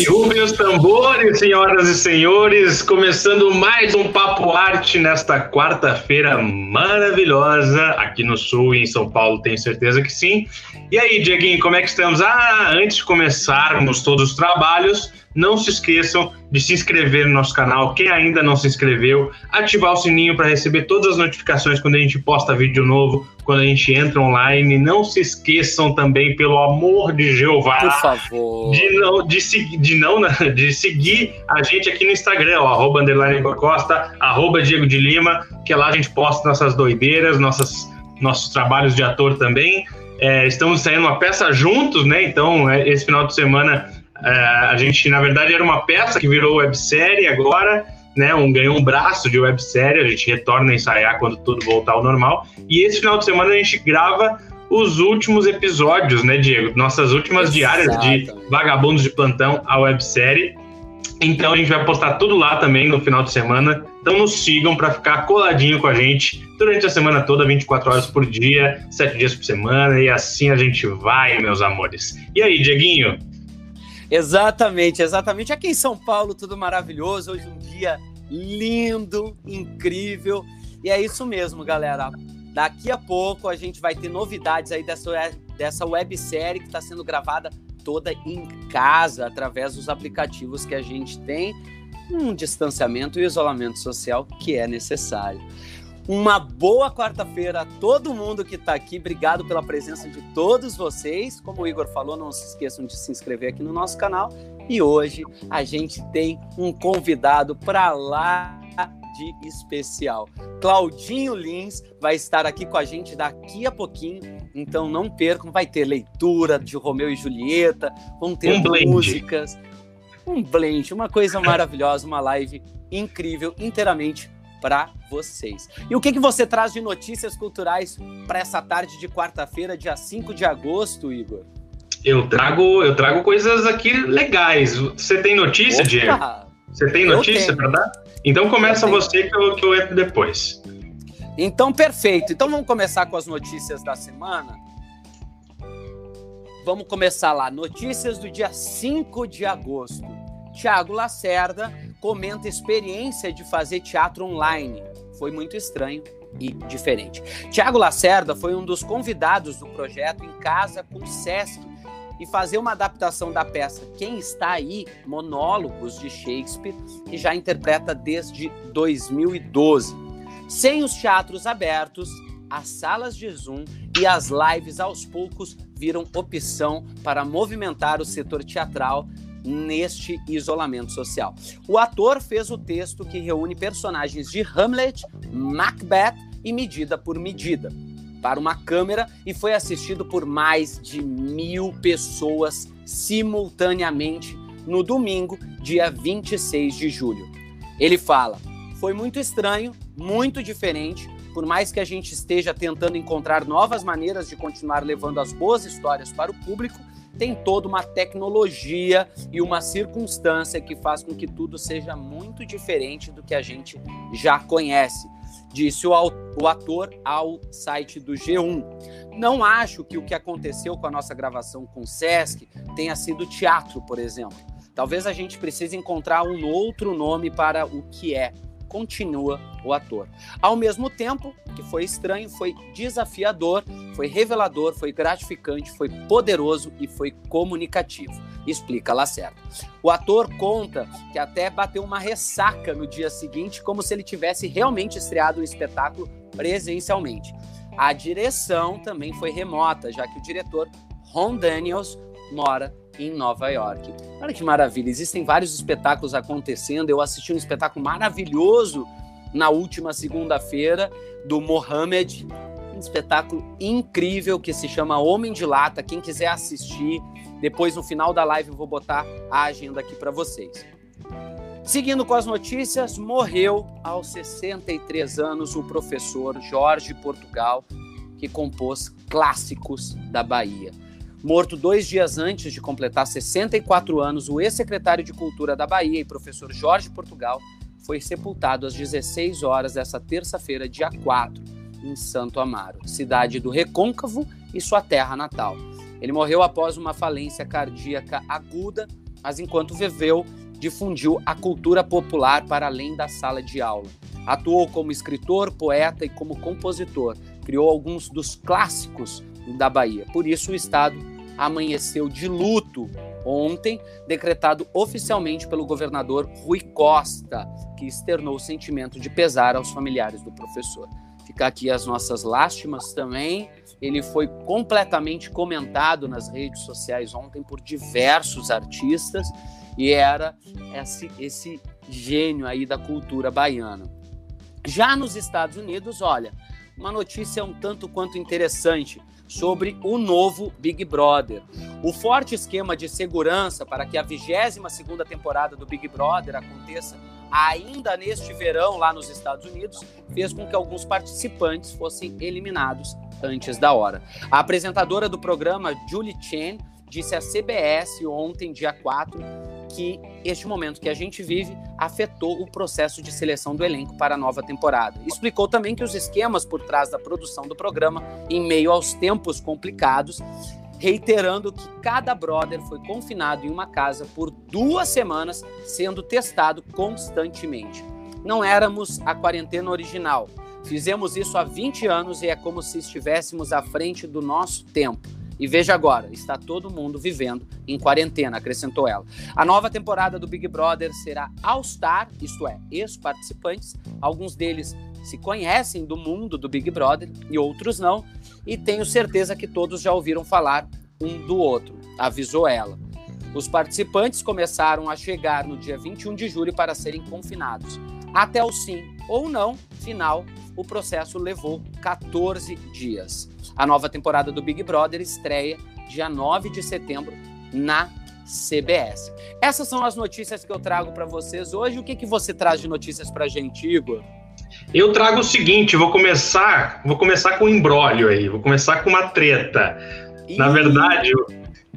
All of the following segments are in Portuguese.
Que rubem os tambores, senhoras e senhores, começando mais um Papo Arte nesta quarta-feira maravilhosa, aqui no Sul em São Paulo, tenho certeza que sim. E aí, Dieguinho, como é que estamos? Ah, antes de começarmos todos os trabalhos, não se esqueçam de se inscrever no nosso canal. Quem ainda não se inscreveu, ativar o sininho para receber todas as notificações quando a gente posta vídeo novo, quando a gente entra online. Não se esqueçam também, pelo amor de Jeová, Por favor. de não, de, de não, né, de seguir a gente aqui no Instagram, ó, arroba underline Costa, arroba Diego de Lima, que lá a gente posta nossas doideiras, nossas, nossos trabalhos de ator também. É, estamos saindo uma peça juntos, né? Então, é, esse final de semana é, a gente, na verdade, era uma peça que virou websérie agora, né? Um, ganhou um braço de websérie, a gente retorna a ensaiar quando tudo voltar ao normal. E esse final de semana a gente grava os últimos episódios, né, Diego? Nossas últimas diárias de. Vagabundos de Plantão, a websérie. Então a gente vai postar tudo lá também no final de semana. Então nos sigam para ficar coladinho com a gente durante a semana toda, 24 horas por dia, 7 dias por semana, e assim a gente vai, meus amores. E aí, Dieguinho? Exatamente, exatamente. Aqui em São Paulo, tudo maravilhoso. Hoje um dia lindo, incrível. E é isso mesmo, galera. Daqui a pouco a gente vai ter novidades aí dessa, dessa websérie que está sendo gravada toda em casa, através dos aplicativos que a gente tem, um distanciamento e isolamento social que é necessário. Uma boa quarta-feira a todo mundo que está aqui. Obrigado pela presença de todos vocês. Como o Igor falou, não se esqueçam de se inscrever aqui no nosso canal. E hoje a gente tem um convidado para lá de especial. Claudinho Lins vai estar aqui com a gente daqui a pouquinho. Então não percam, vai ter leitura de Romeu e Julieta, vão ter Um blend. músicas, um blend, uma coisa maravilhosa, uma live incrível, inteiramente para vocês. E o que, que você traz de notícias culturais para essa tarde de quarta-feira, dia 5 de agosto, Igor? Eu trago, eu trago coisas aqui legais. Você tem notícia, Diego? Opa! Você tem notícia para dar? Então começa você que eu, que eu entro depois. Então, perfeito. Então vamos começar com as notícias da semana. Vamos começar lá. Notícias do dia 5 de agosto. Tiago Lacerda comenta a experiência de fazer teatro online. Foi muito estranho e diferente. Tiago Lacerda foi um dos convidados do projeto Em Casa com o Sesc e fazer uma adaptação da peça Quem Está Aí? Monólogos de Shakespeare, que já interpreta desde 2012. Sem os teatros abertos, as salas de Zoom e as lives aos poucos viram opção para movimentar o setor teatral neste isolamento social. O ator fez o texto que reúne personagens de Hamlet, Macbeth e Medida por Medida para uma câmera e foi assistido por mais de mil pessoas simultaneamente no domingo, dia 26 de julho. Ele fala: foi muito estranho, muito diferente. Por mais que a gente esteja tentando encontrar novas maneiras de continuar levando as boas histórias para o público, tem toda uma tecnologia e uma circunstância que faz com que tudo seja muito diferente do que a gente já conhece, disse o, ator ao site do G1. Não acho que o que aconteceu com a nossa gravação com o Sesc tenha sido teatro, por exemplo. Talvez a gente precise encontrar um outro nome para o que é. Continua o ator. Ao mesmo tempo que foi estranho, foi desafiador, foi revelador, foi gratificante, foi poderoso e foi comunicativo. Explica Lacerda. O ator conta que até bateu uma ressaca no dia seguinte, como se ele tivesse realmente estreado o espetáculo presencialmente. A direção também foi remota, já que o diretor Ron Daniels mora em Nova York. Olha que maravilha, existem vários espetáculos acontecendo. Eu assisti um espetáculo maravilhoso na última segunda-feira do Mohamed, um espetáculo incrível que se chama Homem de Lata. Quem quiser assistir, depois no final da live eu vou botar a agenda aqui para vocês. Seguindo com as notícias, morreu aos 63 anos o professor Jorge Portugal, que compôs clássicos da Bahia. Morto dois dias antes de completar 64 anos, o ex-secretário de Cultura da Bahia e professor Jorge Portugal foi sepultado às 16 horas dessa terça-feira, dia 4, em Santo Amaro, cidade do Recôncavo e sua terra natal. Ele morreu após uma falência cardíaca aguda mas enquanto viveu, difundiu a cultura popular para além da sala de aula. Atuou como escritor, poeta e como compositor. Criou alguns dos clássicos da Bahia. Por isso, o Estado amanheceu de luto ontem, decretado oficialmente pelo governador Rui Costa, que externou o sentimento de pesar aos familiares do professor. Ficar aqui as nossas lástimas também. Ele foi completamente comentado nas redes sociais ontem por diversos artistas e era esse, esse gênio aí da cultura baiana. Já nos Estados Unidos, olha, uma notícia um tanto quanto interessante sobre o novo Big Brother. O forte esquema de segurança para que a 22ª temporada do Big Brother aconteça ainda neste verão lá nos Estados Unidos fez com que alguns participantes fossem eliminados antes da hora. A apresentadora do programa, Julie Chen, disse à CBS ontem, dia 4, que este momento que a gente vive afetou o processo de seleção do elenco para a nova temporada. Explicou também que os esquemas por trás da produção do programa, em meio aos tempos complicados, reiterando que cada brother foi confinado em uma casa por duas semanas, sendo testado constantemente. Não éramos a quarentena original. Fizemos isso há 20 anos e é como se estivéssemos à frente do nosso tempo. E veja agora, está todo mundo vivendo em quarentena, acrescentou ela. A nova temporada do Big Brother será All Star, isto é, ex-participantes. Alguns deles se conhecem do mundo do Big Brother e outros não. E tenho certeza que todos já ouviram falar um do outro, avisou ela. Os participantes começaram a chegar no dia 21 de julho para serem confinados. Até o sim ou não final, o processo levou 14 dias. A nova temporada do Big Brother estreia dia 9 de setembro na CBS. Essas são as notícias que eu trago para vocês hoje. O que, que você traz de notícias para a gente, Igor? Eu trago o seguinte, vou começar, vou começar com um embrólio aí, vou começar com uma treta. Ih. Na verdade,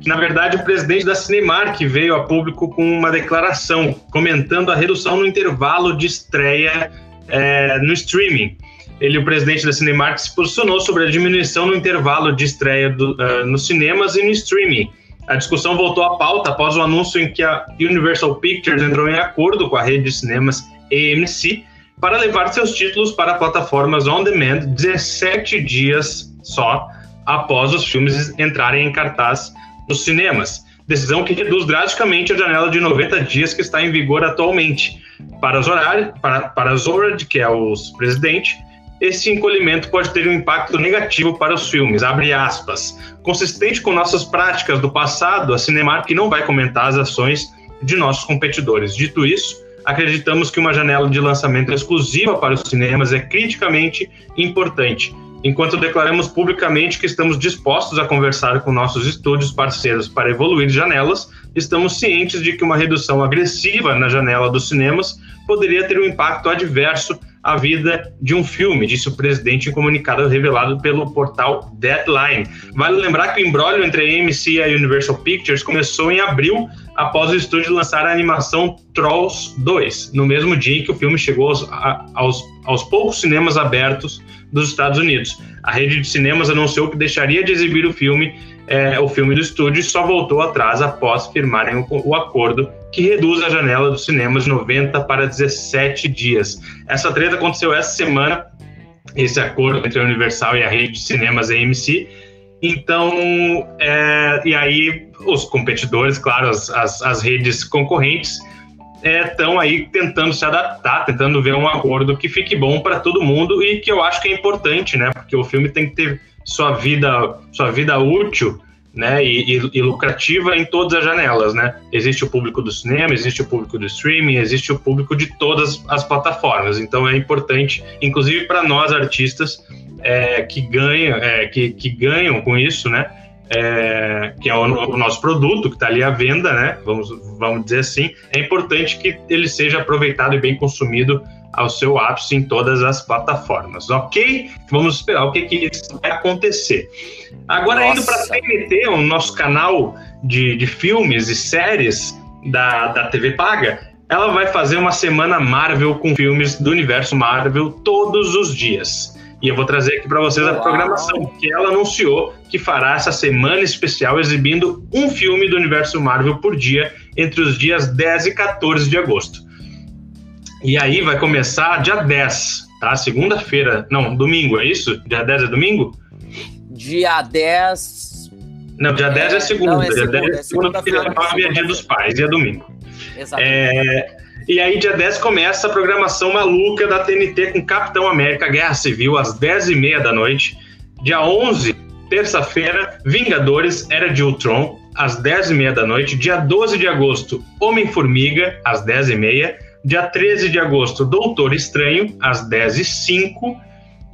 na verdade, o presidente da Cinemark veio a público com uma declaração comentando a redução no intervalo de estreia é, no streaming. Ele, o presidente da Cinemark, se posicionou sobre a diminuição no intervalo de estreia do, uh, nos cinemas e no streaming. A discussão voltou à pauta após o anúncio em que a Universal Pictures entrou em acordo com a rede de cinemas AMC para levar seus títulos para plataformas on demand 17 dias só após os filmes entrarem em cartaz nos cinemas. Decisão que reduz drasticamente a janela de 90 dias que está em vigor atualmente. Para, Zorar, para, para Zorad, que é o presidente, esse encolhimento pode ter um impacto negativo para os filmes, abre aspas. Consistente com nossas práticas do passado, a Cinemark não vai comentar as ações de nossos competidores. Dito isso, acreditamos que uma janela de lançamento exclusiva para os cinemas é criticamente importante, enquanto declaramos publicamente que estamos dispostos a conversar com nossos estúdios parceiros para evoluir janelas, estamos cientes de que uma redução agressiva na janela dos cinemas poderia ter um impacto adverso à vida de um filme, disse o presidente em comunicado revelado pelo portal Deadline. Vale lembrar que o embrólio entre a AMC e a Universal Pictures começou em abril, após o estúdio lançar a animação Trolls 2, no mesmo dia em que o filme chegou aos, aos, aos poucos cinemas abertos dos Estados Unidos. A rede de cinemas anunciou que deixaria de exibir o filme é, o filme do estúdio só voltou atrás após firmarem o, o, acordo que reduz a janela dos cinemas de 90 para 17 dias. Essa treta aconteceu essa semana, esse acordo entre a Universal e a rede de cinemas AMC. Então, é, e aí os competidores, claro, as, as, as redes concorrentes estão é, aí tentando se adaptar, tentando ver um acordo que fique bom para todo mundo e que eu acho que é importante, né? Porque o filme tem que ter sua vida, sua vida útil né, e, e, e, lucrativa em todas as janelas, né? Existe o público do cinema, existe o público do streaming, existe o público de todas as plataformas. Então é importante, inclusive para nós artistas é, que ganham, é, que, que ganham com isso, né? É, que é o, o, nosso produto que está ali à venda, né? Vamos, vamos dizer assim, é importante que ele seja aproveitado e bem consumido ao seu ápice em todas as plataformas, ok? Vamos esperar o que, que isso vai acontecer. Agora, Nossa. indo para a TNT, o nosso canal de, de filmes e séries da, da TV Paga, ela vai fazer uma semana Marvel com filmes do universo Marvel todos os dias. E eu vou trazer aqui para vocês a programação que ela anunciou que fará essa semana especial exibindo um filme do universo Marvel por dia entre os dias 10 e 14 de agosto. E aí vai começar dia 10, tá? Segunda-feira. Não, domingo, é isso? Dia 10 é domingo? Dia 10. Não, dia 10 é, é segunda. Não, é dia segunda, 10 é segunda, porque dia 9 é dia dos pais e é domingo. Exatamente. É, e aí, dia 10 começa a programação maluca da TNT com Capitão América Guerra Civil às 10h30 da noite. Dia 11, terça-feira, Vingadores Era de Ultron às 10h30 da noite. Dia 12 de agosto, Homem-Formiga às 10h30. Dia 13 de agosto, Doutor Estranho às 10h05.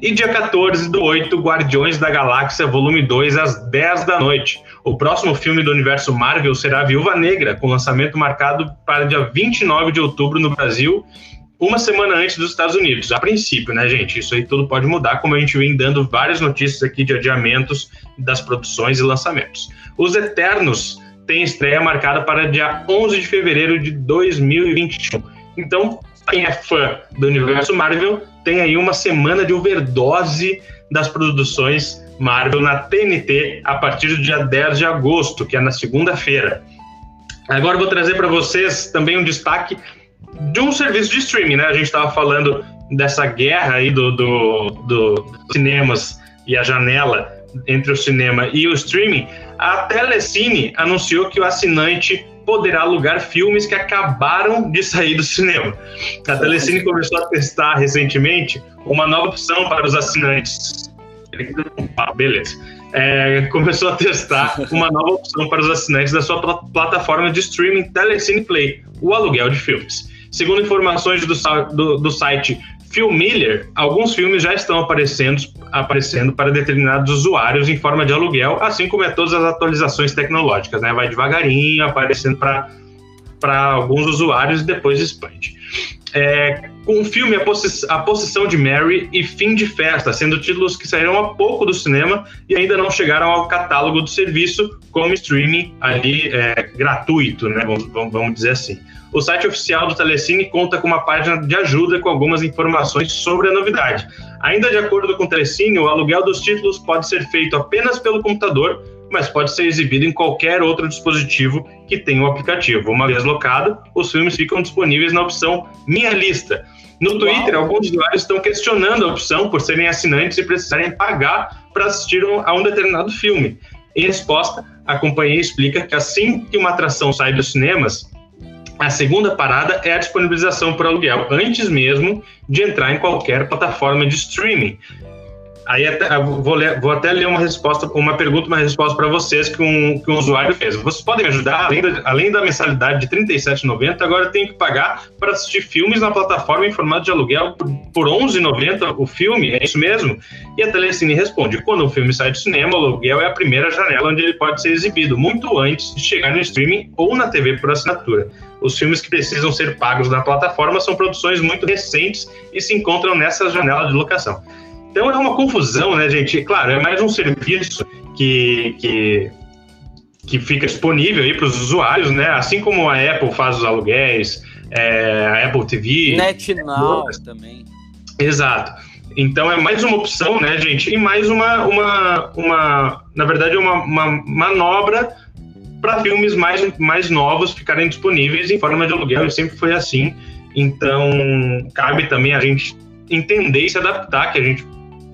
E dia 14 do 8, Guardiões da Galáxia Volume 2 às 10 da noite. O próximo filme do universo Marvel será Viúva Negra, com lançamento marcado para dia 29 de outubro no Brasil, uma semana antes dos Estados Unidos. A princípio, né, gente? Isso aí tudo pode mudar, como a gente vem dando várias notícias aqui de adiamentos das produções e lançamentos. Os Eternos têm estreia marcada para dia 11 de fevereiro de 2021. Então, quem é fã do universo Marvel tem aí uma semana de overdose das produções Marvel na TNT a partir do dia 10 de agosto, que é na segunda-feira. Agora vou trazer para vocês também um destaque de um serviço de streaming, né? A gente estava falando dessa guerra aí do, do, do, cinemas e a janela entre o cinema e o streaming. A Telecine anunciou que o assinante poderá alugar filmes que acabaram de sair do cinema. A Telecine começou a testar recentemente uma nova opção para os assinantes. Ah, beleza. É, começou a testar uma nova opção para os assinantes da sua pl plataforma de streaming Telecine Play, o aluguel de filmes. Segundo informações do, do, do site Filmiller, alguns filmes já estão aparecendo, aparecendo para determinados usuários em forma de aluguel, assim como é todas as atualizações tecnológicas, né? Vai devagarinho, aparecendo para alguns usuários e depois expande. É, com o filme a, Possi a Possessão de Mary e Fim de Festa, sendo títulos que saíram há pouco do cinema e ainda não chegaram ao catálogo do serviço como streaming ali é, gratuito, né? Vamos, vamos dizer assim. O site oficial do Telecine conta com uma página de ajuda com algumas informações sobre a novidade. Ainda de acordo com o Telecine, o aluguel dos títulos pode ser feito apenas pelo computador, mas pode ser exibido em qualquer outro dispositivo que tenha o aplicativo. Uma vez locado, os filmes ficam disponíveis na opção Minha Lista. No Twitter, Uau. alguns usuários estão questionando a opção por serem assinantes e precisarem pagar para assistir a um determinado filme. Em resposta, a companhia explica que assim que uma atração sai dos cinemas, a segunda parada é a disponibilização por aluguel, antes mesmo de entrar em qualquer plataforma de streaming. Aí até, vou, ler, vou, até ler uma resposta, uma pergunta, uma resposta para vocês que um, que um usuário fez. Vocês podem ajudar? Além da, além da mensalidade de R$ 37,90, agora tem que pagar para assistir filmes na plataforma em formato de aluguel por R$ 11,90 o filme? É isso mesmo? E a Telecine responde: quando um filme sai do cinema, o aluguel é a primeira janela onde ele pode ser exibido, muito antes de chegar no streaming ou na TV por assinatura. Os filmes que precisam ser pagos na plataforma são produções muito recentes e se encontram nessa janela de locação. Então é uma confusão, né, gente? Claro, é mais um serviço que, que, que fica disponível aí para os usuários, né? Assim como a Apple faz os aluguéis, é, a Apple TV. NetNow também. Exato. Então é mais uma opção, né, gente? E mais uma, uma, uma na verdade, uma, uma manobra para filmes mais, mais novos ficarem disponíveis em forma de aluguel, e sempre foi assim. Então, cabe também a gente entender e se adaptar, que a gente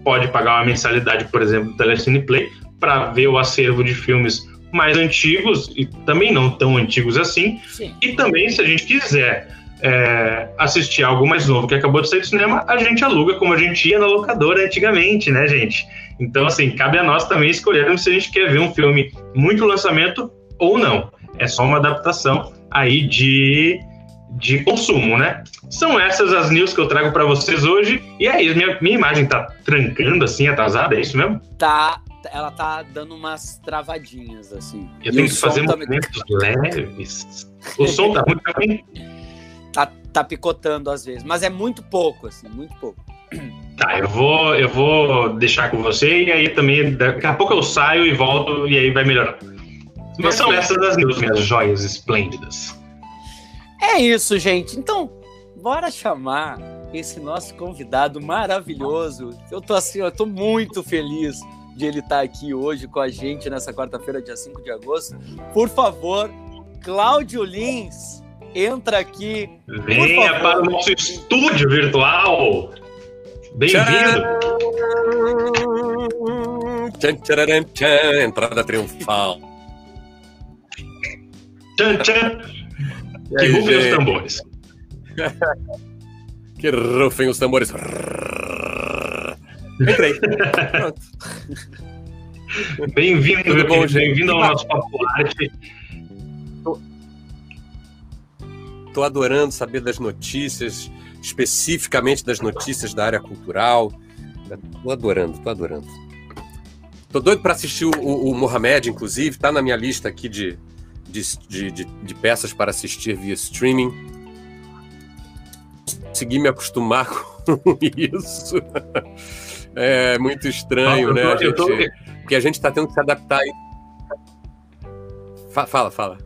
pode pagar uma mensalidade, por exemplo, do Telecine Play, para ver o acervo de filmes mais antigos e também não tão antigos assim. Sim. E também, se a gente quiser é, assistir algo mais novo que acabou de sair do cinema, a gente aluga como a gente ia na locadora antigamente, né, gente? Então, assim, cabe a nós também escolhermos se a gente quer ver um filme muito lançamento ou não. É só uma adaptação aí de, de consumo, né? São essas as news que eu trago para vocês hoje. E aí, é minha, minha imagem tá trancando assim, atrasada, é isso mesmo? Tá, ela tá dando umas travadinhas, assim. Eu e tenho que fazer tá movimentos leves. O som tá muito também? Tá, tá picotando às vezes, mas é muito pouco, assim, muito pouco. Tá, eu vou, eu vou deixar com você e aí também, daqui a pouco eu saio e volto e aí vai melhorar. Mas são essas as news, minhas joias esplêndidas. É isso, gente. Então, bora chamar esse nosso convidado maravilhoso. Eu tô assim, eu tô muito feliz de ele estar aqui hoje com a gente nessa quarta-feira, dia 5 de agosto. Por favor, Cláudio Lins entra aqui. Venha para o nosso estúdio virtual. Bem-vindo. Entrada triunfal. Tchan, tchan. Que rufem os tambores. que rufem os tambores. Entrei. Pronto. Bem-vindo, bem-vindo ao nosso Papo Arte. Tô adorando saber das notícias, especificamente das notícias da área cultural. Tô adorando, tô adorando. Tô doido para assistir o, o, o Mohamed, inclusive, tá na minha lista aqui de, de, de, de, peças para assistir via streaming. Consegui me acostumar com isso. É muito estranho, né? A gente, porque a gente está tendo que se adaptar. Fala, fala.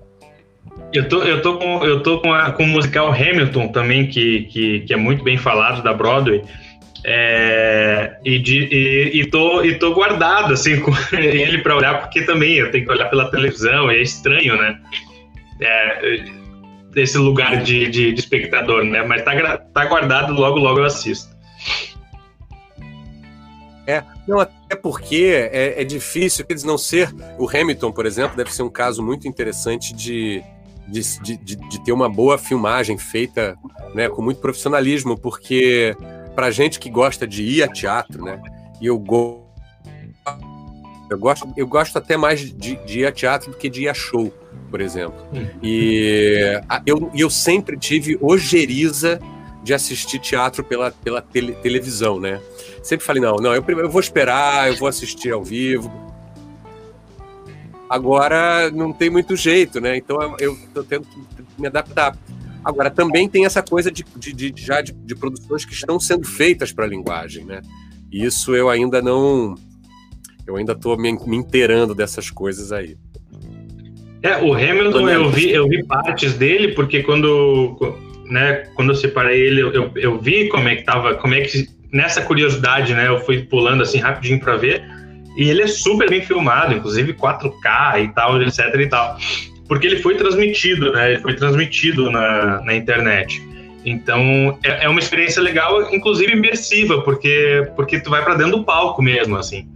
Eu tô, eu tô, com, eu tô com, a, com o musical Hamilton também, que, que, que é muito bem falado da Broadway. É, e, de, e, e, tô, e tô guardado assim com ele para olhar, porque também eu tenho que olhar pela televisão, é estranho, né? É, esse lugar de, de, de, espectador, né? Mas tá, tá guardado, logo, logo eu assisto. É, não, até porque é, é difícil, quer dizer, não ser. O Hamilton, por exemplo, deve ser um caso muito interessante de, de, de, de ter uma boa filmagem feita né, com muito profissionalismo, porque para gente que gosta de ir a teatro, né, e eu, go, eu, gosto, eu gosto até mais de, de ir a teatro do que de ir a show, por exemplo. Hum. E eu, eu sempre tive ojeriza de assistir teatro pela, pela tele, televisão, né? Sempre falei, não, não, eu, eu vou esperar, eu vou assistir ao vivo, Agora não tem muito jeito, né? Então eu tendo que me adaptar. Agora também tem essa coisa de, de, de já de, de, produções que estão sendo feitas para a linguagem, né? Isso eu ainda não, eu ainda estou me, me inteirando dessas coisas aí. É, o Hamilton eu vi, eu vi partes dele porque quando, né, quando eu separei ele, eu, eu vi como é que tava, como é que nessa curiosidade, né, eu fui pulando assim rapidinho para ver e ele é super bem filmado, inclusive 4K e tal, etc e tal. Porque ele foi transmitido, né? Ele foi transmitido na, na internet. Então é, é uma experiência legal, inclusive imersiva, porque, porque tu vai para dentro do palco mesmo, assim.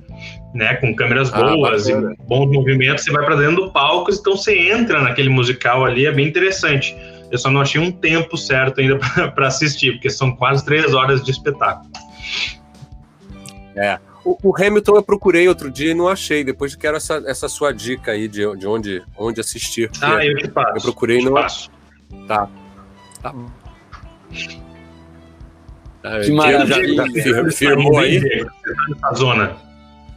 Né, com câmeras ah, boas e bons movimentos, você vai para dentro do palco, então você entra naquele musical ali, é bem interessante. Eu só não achei um tempo certo ainda para assistir, porque são quase três horas de espetáculo. É. O, o, Hamilton eu procurei outro dia e não achei. Depois quero essa, essa sua dica aí de, de onde, onde assistir. Ah, eu te passo. Eu procurei e não. Passo. Tá. Tá. Ah, que maravilha. Já, já firmou aí? Na zona.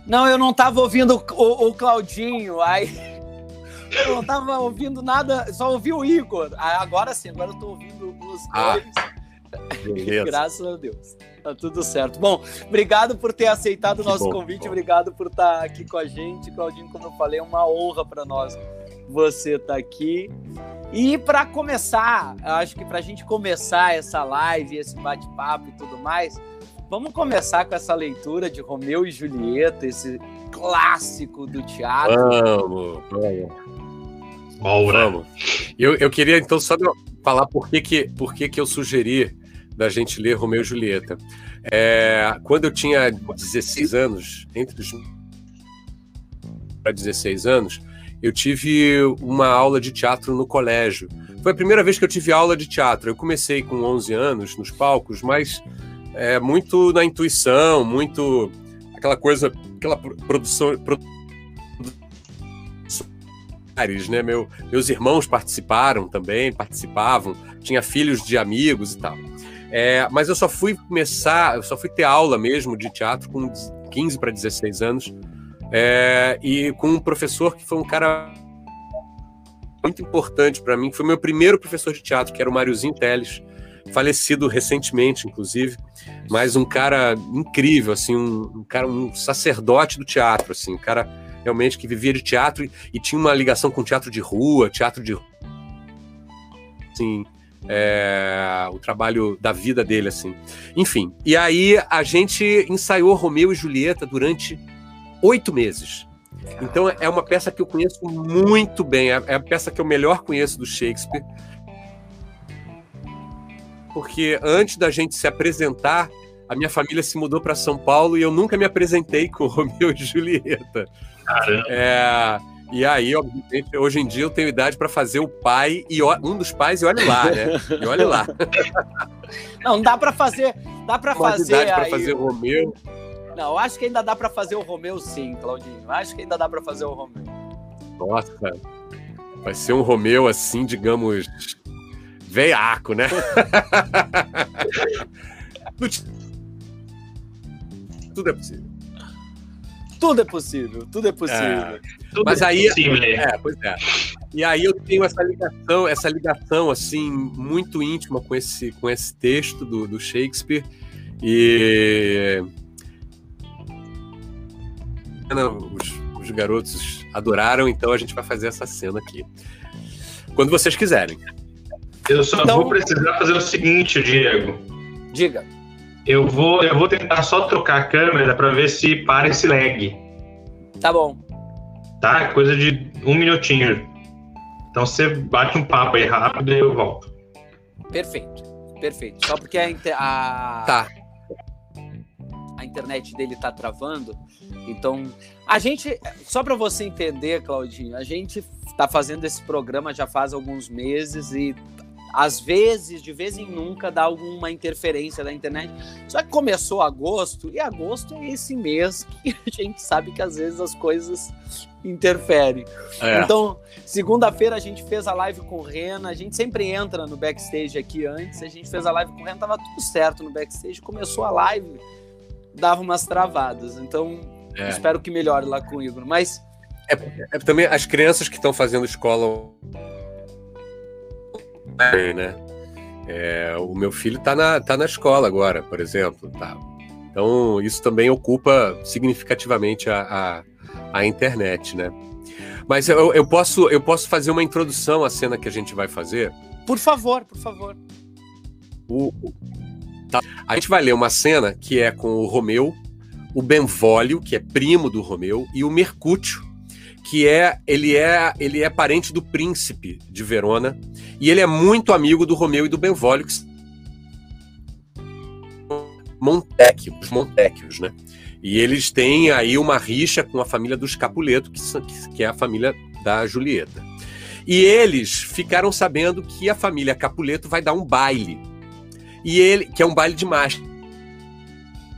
Não, eu não estava ouvindo o, o Claudinho. Aí eu não estava ouvindo nada, só ouvi o Igor. Agora sim, agora eu estou ouvindo os ah. dois. Beleza. Graças a Deus. Tá tudo certo. Bom, obrigado por ter aceitado o nosso bom, convite, bom. obrigado por estar aqui com a gente. Claudinho, como eu falei, é uma honra para nós você estar tá aqui. E para começar, acho que para a gente começar essa live, esse bate-papo e tudo mais, vamos começar com essa leitura de Romeu e Julieta, esse clássico do teatro. Vamos, vamos. Vamos. Eu, eu queria então só falar por que, que, por que, que eu sugeri da gente ler Romeu e Julieta. É, quando eu tinha 16 anos, entre os para 16 anos, eu tive uma aula de teatro no colégio. Foi a primeira vez que eu tive aula de teatro. Eu comecei com 11 anos nos palcos, mas é, muito na intuição, muito aquela coisa, aquela produção, produção né? Meu, meus irmãos participaram também, participavam, tinha filhos de amigos e tal. É, mas eu só fui começar, eu só fui ter aula mesmo de teatro com 15 para 16 anos. É, e com um professor que foi um cara muito importante para mim, foi meu primeiro professor de teatro, que era o Máriozinho Teles, falecido recentemente, inclusive, mas um cara incrível, assim, um, um, cara, um sacerdote do teatro, assim, um cara realmente que vivia de teatro e, e tinha uma ligação com teatro de rua, teatro de assim, é, o trabalho da vida dele, assim. Enfim, e aí a gente ensaiou Romeu e Julieta durante oito meses. Então é uma peça que eu conheço muito bem, é, é a peça que eu melhor conheço do Shakespeare. Porque antes da gente se apresentar, a minha família se mudou para São Paulo e eu nunca me apresentei com Romeu e Julieta. Caramba. É, e aí, obviamente, hoje em dia eu tenho idade para fazer o pai e um dos pais e olhe lá, né? E olhe lá. Não, dá para fazer, dá para fazer para fazer o Romeu. Não, eu acho que ainda dá para fazer o Romeu sim, Claudinho. Eu acho que ainda dá para fazer o Romeu. Nossa. Vai ser um Romeu assim, digamos, veiaco, né? Tudo é possível. Tudo é possível, tudo é possível. É, tudo Mas é aí, possível. é, pois é. E aí eu tenho essa ligação, essa ligação assim muito íntima com esse, com esse texto do, do Shakespeare e os, os garotos adoraram, então a gente vai fazer essa cena aqui. Quando vocês quiserem. Eu só então... vou precisar fazer o seguinte, Diego. Diga. Eu vou, eu vou tentar só trocar a câmera para ver se para esse lag. Tá bom. Tá? Coisa de um minutinho. Então você bate um papo aí rápido e eu volto. Perfeito. Perfeito. Só porque a, a... Tá. a internet dele tá travando. Então, a gente, só para você entender, Claudinho, a gente tá fazendo esse programa já faz alguns meses e às vezes, de vez em nunca, dá alguma interferência da internet. Só que começou agosto, e agosto é esse mês que a gente sabe que às vezes as coisas interferem. É. Então, segunda-feira a gente fez a live com o Rena, a gente sempre entra no backstage aqui antes, a gente fez a live com o Rena, tava tudo certo no backstage, começou a live, dava umas travadas. Então, é. espero que melhore lá com o Igor. Mas. É, é também as crianças que estão fazendo escola né? É, o meu filho está na, tá na escola agora, por exemplo. Tá. Então, isso também ocupa significativamente a, a, a internet, né? Mas eu, eu, posso, eu posso fazer uma introdução à cena que a gente vai fazer? Por favor, por favor. O, tá. A gente vai ler uma cena que é com o Romeu, o Benvolio, que é primo do Romeu, e o Mercúcio, que é ele é ele é parente do príncipe de Verona e ele é muito amigo do Romeu e do Benvolio, que os Montecchios, né? E eles têm aí uma rixa com a família dos Capuleto, que, que é a família da Julieta. E eles ficaram sabendo que a família Capuleto vai dar um baile. E ele, que é um baile de máscara.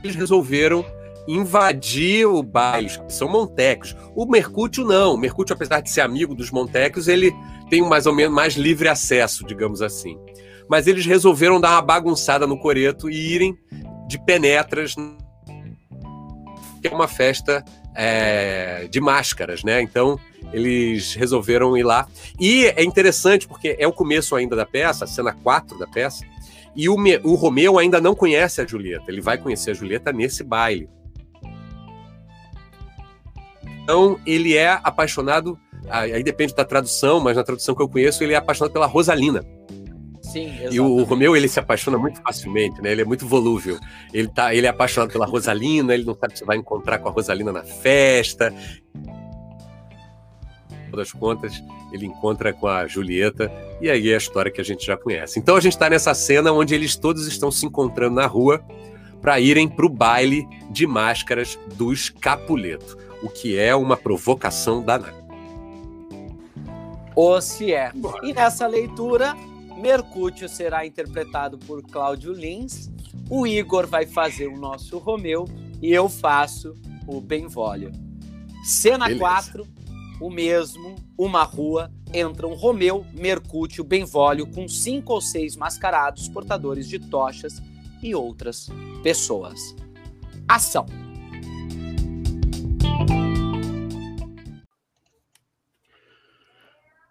Eles resolveram invadir o bairro, são montecos. O Mercúcio não. O Mercúcio, apesar de ser amigo dos montecos, ele tem mais ou menos mais livre acesso, digamos assim. Mas eles resolveram dar uma bagunçada no coreto e irem de penetras, que é uma festa é, de máscaras, né? Então eles resolveram ir lá. E é interessante porque é o começo ainda da peça, a cena 4 da peça, e o, o Romeu ainda não conhece a Julieta. Ele vai conhecer a Julieta nesse baile. Então, ele é apaixonado, aí depende da tradução, mas na tradução que eu conheço, ele é apaixonado pela Rosalina. Sim, exatamente. E o Romeu, ele se apaixona muito facilmente, né? Ele é muito volúvel. Ele, tá, ele é apaixonado pela Rosalina, ele não sabe se vai encontrar com a Rosalina na festa. das contas, ele encontra com a Julieta, e aí é a história que a gente já conhece. Então a gente está nessa cena onde eles todos estão se encontrando na rua para irem para o baile de máscaras dos Capuleto o que é uma provocação danada. Ou se é. E nessa leitura, Mercúcio será interpretado por Cláudio Lins, o Igor vai fazer o nosso Romeu e eu faço o Benvolio. Cena Beleza. 4, o mesmo, uma rua, entram Romeu, Mercúcio, Benvolio com cinco ou seis mascarados portadores de tochas e outras pessoas. Ação!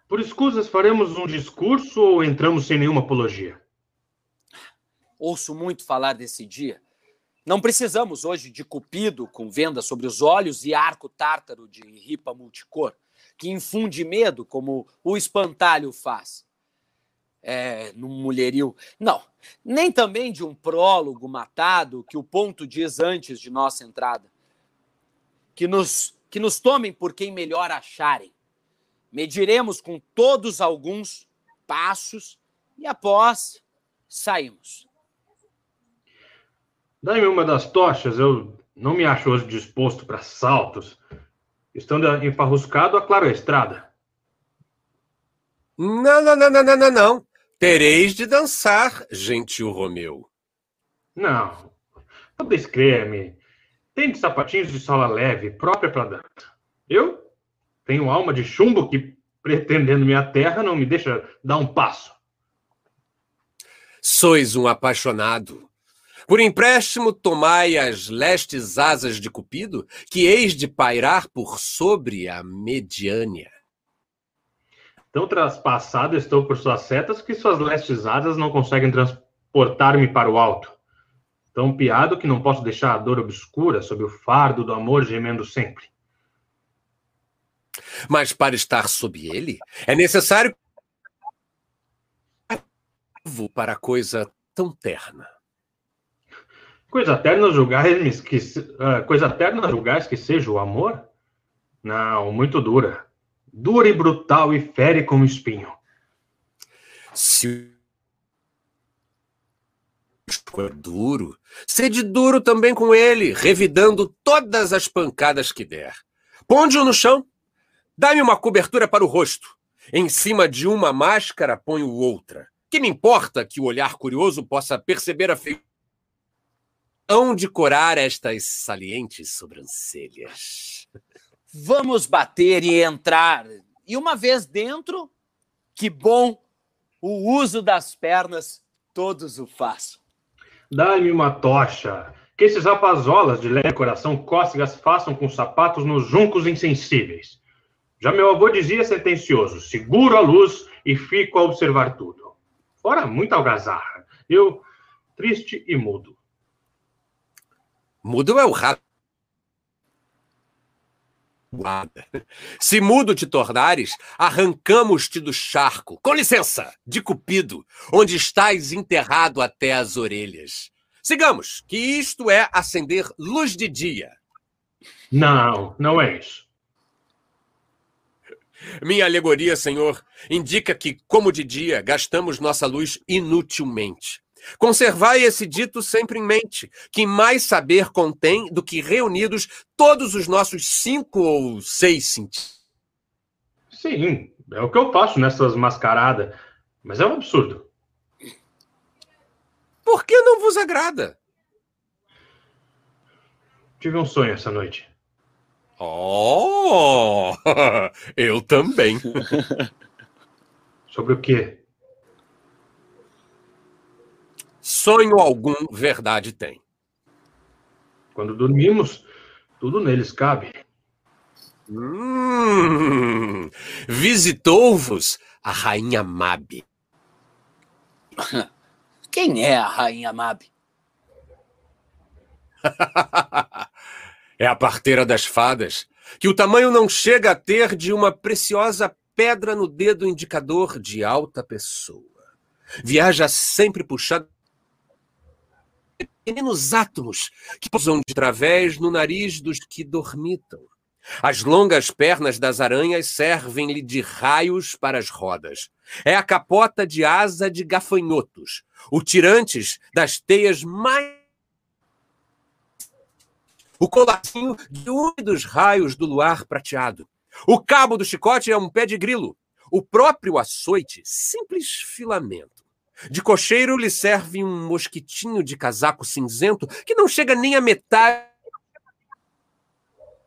Por escusas, faremos um discurso ou entramos sem nenhuma apologia? Ouço muito falar desse dia. Não precisamos hoje de Cupido com venda sobre os olhos e arco tártaro de ripa multicor, que infunde medo como o espantalho faz. É, no mulherio. Não, nem também de um prólogo matado que o ponto diz antes de nossa entrada, que nos que nos tomem por quem melhor acharem. Mediremos com todos alguns passos e após saímos. Dá-me uma das tochas, eu não me acho hoje disposto para saltos. Estando enfarruscado, aclaro a estrada. Não, não, não, não, não, não, não. Tereis de dançar, gentil Romeu. Não. Podeis crer-me. Tem sapatinhos de sola leve, própria para dança. Eu tenho alma de chumbo que, pretendendo minha terra, não me deixa dar um passo. Sois um apaixonado. Por empréstimo, tomai as lestes asas de Cupido, que eis de pairar por sobre a Mediânia. Tão traspassado estou por suas setas que suas lestes asas não conseguem transportar-me para o alto. Tão piado que não posso deixar a dor obscura sob o fardo do amor gemendo sempre. Mas para estar sob ele, é necessário para coisa tão terna. Coisa terna julgais que uh, coisa terna julgais que seja o amor? Não, muito dura. Dura e brutal e fere como espinho. Se for duro, sede duro também com ele, revidando todas as pancadas que der. Ponde-o no chão, dá-me uma cobertura para o rosto. Em cima de uma máscara ponho outra. Que me importa que o olhar curioso possa perceber a feição de corar estas salientes sobrancelhas. Vamos bater e entrar. E uma vez dentro, que bom, o uso das pernas todos o façam. Dá-me uma tocha. Que esses rapazolas de leve coração cócegas façam com sapatos nos juncos insensíveis. Já meu avô dizia sentencioso: seguro a luz e fico a observar tudo. Fora muita algazarra. Eu, triste e mudo. Mudo é o rato. Se mudo te tornares, arrancamos-te do charco, com licença, de Cupido, onde estás enterrado até as orelhas. Sigamos, que isto é acender luz de dia. Não, não é isso. Minha alegoria, senhor, indica que, como de dia, gastamos nossa luz inutilmente. Conservai esse dito sempre em mente, que mais saber contém do que reunidos todos os nossos cinco ou seis sentidos. Sim, é o que eu faço nessas mascaradas, mas é um absurdo. Por que não vos agrada? Tive um sonho essa noite. Oh, eu também. Sobre o quê? Sonho algum verdade tem. Quando dormimos, tudo neles cabe. Hum, Visitou-vos a rainha Mabe. Quem é a rainha Mabe? é a parteira das fadas, que o tamanho não chega a ter de uma preciosa pedra no dedo indicador de alta pessoa. Viaja sempre puxada pequenos átomos que pousam de través no nariz dos que dormitam. As longas pernas das aranhas servem-lhe de raios para as rodas. É a capota de asa de gafanhotos, o tirantes das teias mais. O colacinho de úmidos raios do luar prateado. O cabo do chicote é um pé de grilo. O próprio açoite, simples filamento. De cocheiro lhe serve um mosquitinho de casaco cinzento que não chega nem a metade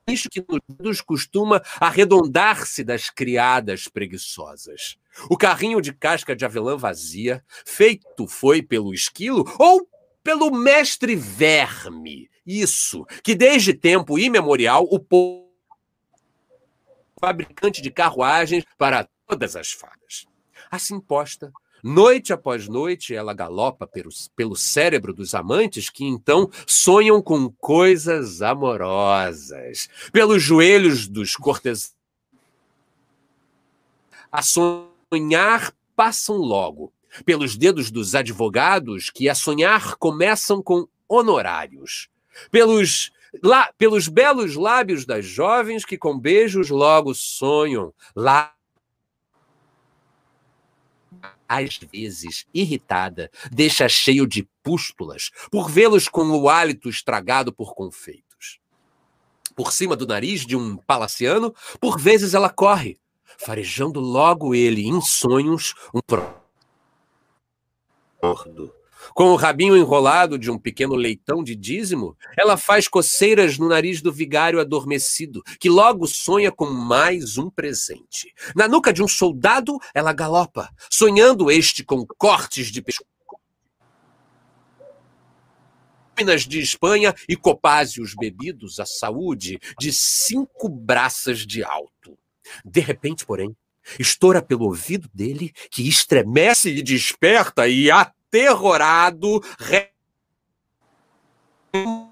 bicho que nos costuma arredondar-se das criadas preguiçosas. O carrinho de casca de avelã vazia, feito foi pelo esquilo ou pelo mestre verme. Isso, que desde tempo imemorial o povo fabricante de carruagens para todas as fadas. Assim posta, Noite após noite, ela galopa pelo, pelo cérebro dos amantes que então sonham com coisas amorosas. Pelos joelhos dos cortesãos. A sonhar passam logo. Pelos dedos dos advogados que a sonhar começam com honorários. Pelos lá pelos belos lábios das jovens que com beijos logo sonham, lá às vezes, irritada, deixa cheio de pústulas por vê-los com o hálito estragado por confeitos. Por cima do nariz de um palaciano, por vezes ela corre, farejando logo ele em sonhos um gordo. Com o rabinho enrolado de um pequeno leitão de dízimo, ela faz coceiras no nariz do vigário adormecido, que logo sonha com mais um presente. Na nuca de um soldado, ela galopa, sonhando este com cortes de pescoço. Minas de Espanha e copásios bebidos à saúde de cinco braças de alto. De repente, porém, estoura pelo ouvido dele, que estremece e desperta e aterrorado,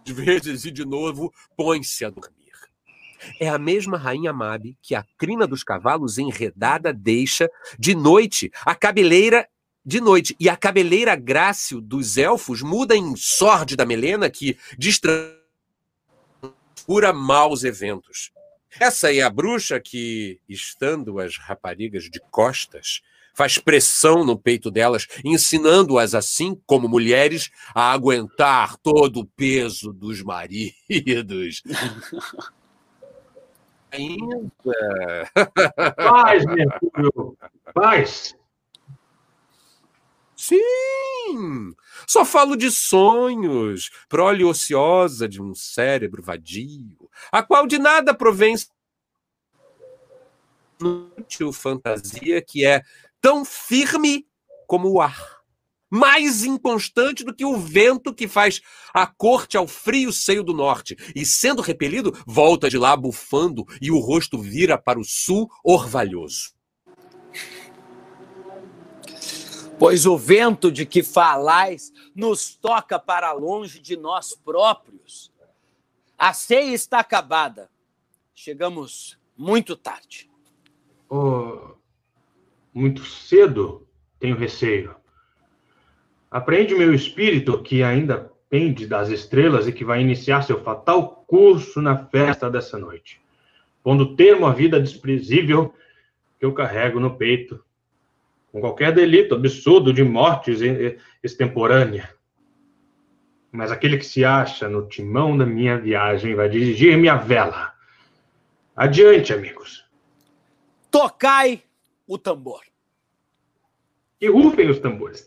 vezes e de novo põe-se a dormir. É a mesma rainha Mabe que a crina dos cavalos enredada deixa de noite a cabeleira de noite e a cabeleira grácil dos elfos muda em sórdida melena que destransfura maus eventos. Essa é a bruxa que, estando as raparigas de costas, faz pressão no peito delas, ensinando-as, assim como mulheres, a aguentar todo o peso dos maridos. Ainda. Paz, Mercúrio, paz. Sim! Só falo de sonhos, prole ociosa de um cérebro vadio, a qual de nada provém fantasia que é tão firme como o ar, mais inconstante do que o vento que faz a corte ao frio seio do norte, e sendo repelido, volta de lá bufando e o rosto vira para o sul orvalhoso. Pois o vento de que falais nos toca para longe de nós próprios. A ceia está acabada. Chegamos muito tarde. Oh, muito cedo, tenho receio. Aprende meu espírito que ainda pende das estrelas e que vai iniciar seu fatal curso na festa dessa noite, pondo termo à vida desprezível que eu carrego no peito com qualquer delito absurdo de morte extemporânea. Mas aquele que se acha no timão da minha viagem vai dirigir minha vela. Adiante, amigos. Tocai o tambor. E rufem os tambores.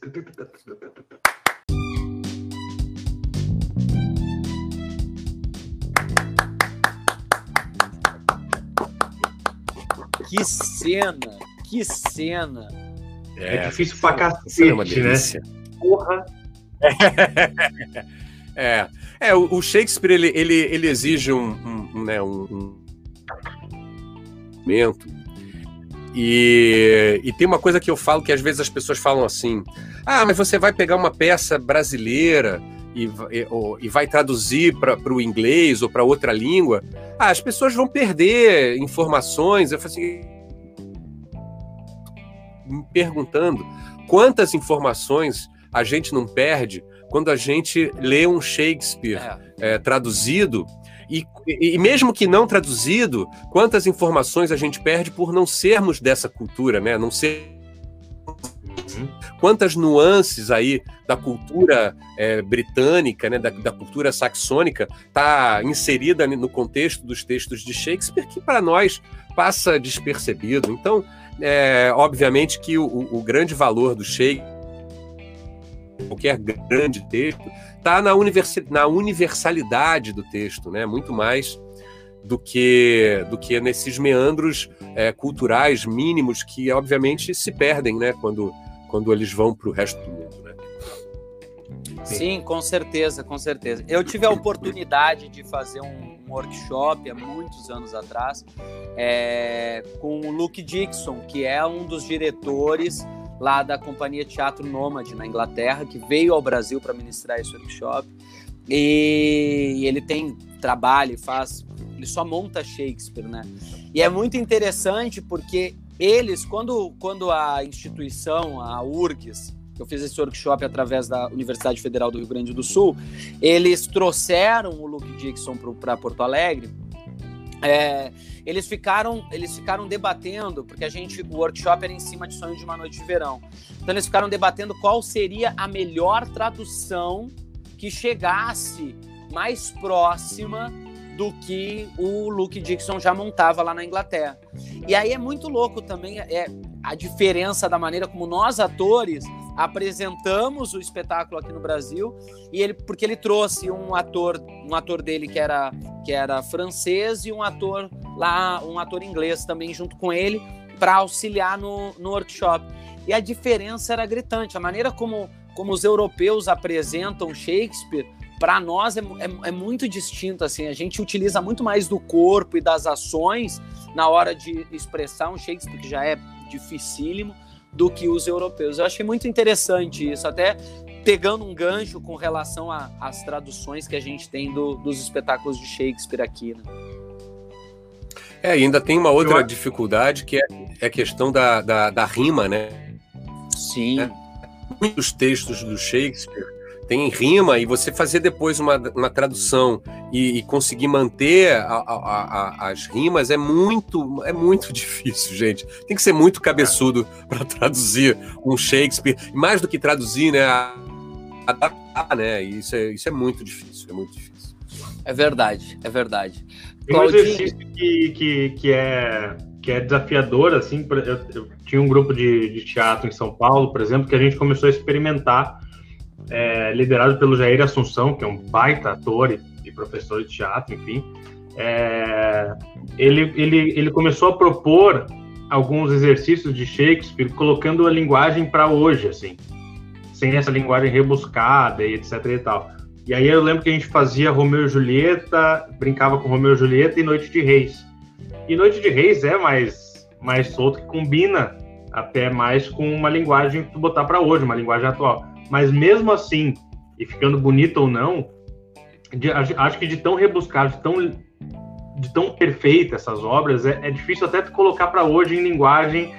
Que cena, que cena. É, é difícil pra cacete, é uma né? delícia. né? Porra. É, é o Shakespeare ele, ele, ele exige um, um, né, um, um momento. E, e tem uma coisa que eu falo que às vezes as pessoas falam assim: ah, mas você vai pegar uma peça brasileira e, e, e vai traduzir para o inglês ou para outra língua. Ah, as pessoas vão perder informações. Eu falo assim, me perguntando quantas informações a gente não perde quando a gente lê um Shakespeare é. É, traduzido e, e, mesmo que não traduzido, quantas informações a gente perde por não sermos dessa cultura, né? Não ser uhum. quantas nuances aí da cultura é, britânica, né, da, da, cultura saxônica, está inserida no contexto dos textos de Shakespeare que para nós passa despercebido. Então, é, obviamente que o, o, grande valor do Shakespeare, qualquer grande texto, está na, universi na universalidade do texto, né? muito mais do que, do que nesses meandros é, culturais mínimos que, obviamente, se perdem né? quando, quando eles vão para o resto do mundo. Né? Sim, com certeza, com certeza. Eu tive a oportunidade de fazer um, um workshop há muitos anos atrás é, com o Luke Dixon, que é um dos diretores lá da companhia Teatro Nômade na Inglaterra, que veio ao Brasil para ministrar esse workshop. E, ele tem trabalho, faz, ele só monta Shakespeare, né? E é muito interessante porque eles, quando, quando a instituição, a URGS, eu fiz esse workshop através da Universidade Federal do Rio Grande do Sul, eles trouxeram o Luke Dixon para Porto Alegre. É, eles ficaram eles ficaram debatendo porque a gente o workshop era em cima de sonho de uma noite de verão. Então eles ficaram debatendo qual seria a melhor tradução que chegasse mais próxima do que o Luke Dixon já montava lá na Inglaterra. E aí é muito louco também é a diferença da maneira como nós atores apresentamos o espetáculo aqui no Brasil e ele porque ele trouxe um ator um ator dele que era que era francês e um ator lá um ator inglês também junto com ele para auxiliar no, no workshop e a diferença era gritante a maneira como como os europeus apresentam Shakespeare para nós é, é, é, muito distinto assim a gente utiliza muito mais do corpo e das ações na hora de expressar um Shakespeare que já é dificílimo do que os europeus. Eu achei muito interessante isso, até pegando um gancho com relação às traduções que a gente tem do, dos espetáculos de Shakespeare aqui. Né? É, ainda tem uma outra Eu... dificuldade que é, é a questão da, da, da rima, né? Sim. É, muitos textos do Shakespeare tem rima e você fazer depois uma, uma tradução e, e conseguir manter a, a, a, as rimas é muito é muito difícil, gente. Tem que ser muito cabeçudo para traduzir um Shakespeare, mais do que traduzir, né? Adaptar, né? Isso é, isso é muito difícil, é muito difícil. É verdade, é verdade. Tem um exercício que, que, que, é, que é desafiador, assim, eu, eu tinha um grupo de, de teatro em São Paulo, por exemplo, que a gente começou a experimentar é, liderado pelo Jair Assunção, que é um baita ator e, e professor de teatro, enfim. É, ele, ele, ele começou a propor alguns exercícios de Shakespeare, colocando a linguagem para hoje, assim, sem essa linguagem rebuscada e etc e tal. E aí eu lembro que a gente fazia Romeu e Julieta, brincava com Romeu e Julieta e Noite de Reis. E Noite de Reis é mais, mais solto, que combina até mais com uma linguagem que tu botar para hoje, uma linguagem atual. Mas mesmo assim, e ficando bonito ou não, de, acho que de tão rebuscado, de tão, de tão perfeita essas obras, é, é difícil até colocar para hoje em linguagem.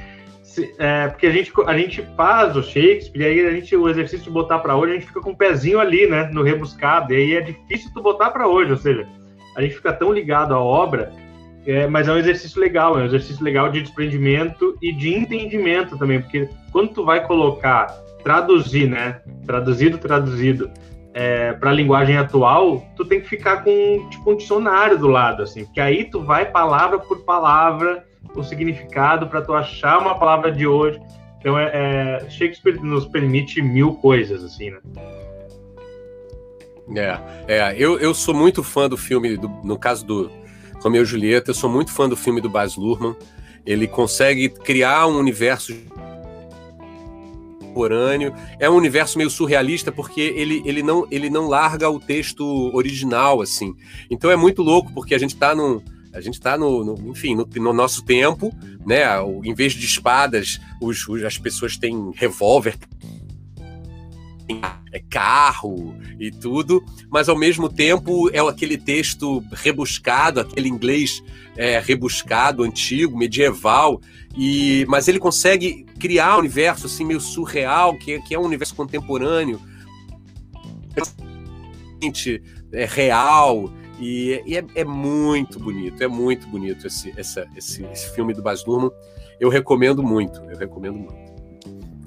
É, porque a gente, a gente faz o Shakespeare, e aí a gente, o exercício de botar para hoje, a gente fica com o um pezinho ali, né, no rebuscado, e aí é difícil tu botar para hoje, ou seja, a gente fica tão ligado à obra, é, mas é um exercício legal, é um exercício legal de desprendimento e de entendimento também, porque quando tu vai colocar traduzir, né? Traduzido, traduzido. É, para a linguagem atual, tu tem que ficar com tipo um dicionário do lado, assim, porque aí tu vai palavra por palavra o significado para tu achar uma palavra de hoje. Então, é, é, Shakespeare nos permite mil coisas, assim, né? É, é eu, eu sou muito fã do filme, do, no caso do Romeu e Julieta, eu sou muito fã do filme do Baz Luhrmann. Ele consegue criar um universo contemporâneo. É um universo meio surrealista porque ele, ele, não, ele não larga o texto original, assim. Então é muito louco porque a gente está num. A gente está no, no, enfim, no, no, nosso tempo, né? Em vez de espadas, os, os as pessoas têm revólver, é carro e tudo, mas ao mesmo tempo é aquele texto rebuscado, aquele inglês é, rebuscado, antigo, medieval, e mas ele consegue criar um universo assim meio surreal, que, que é um universo contemporâneo, é real, e, e é, é, muito bonito, é muito bonito esse, essa, esse, esse filme do Baz Luhrmann. Eu recomendo muito, eu recomendo muito.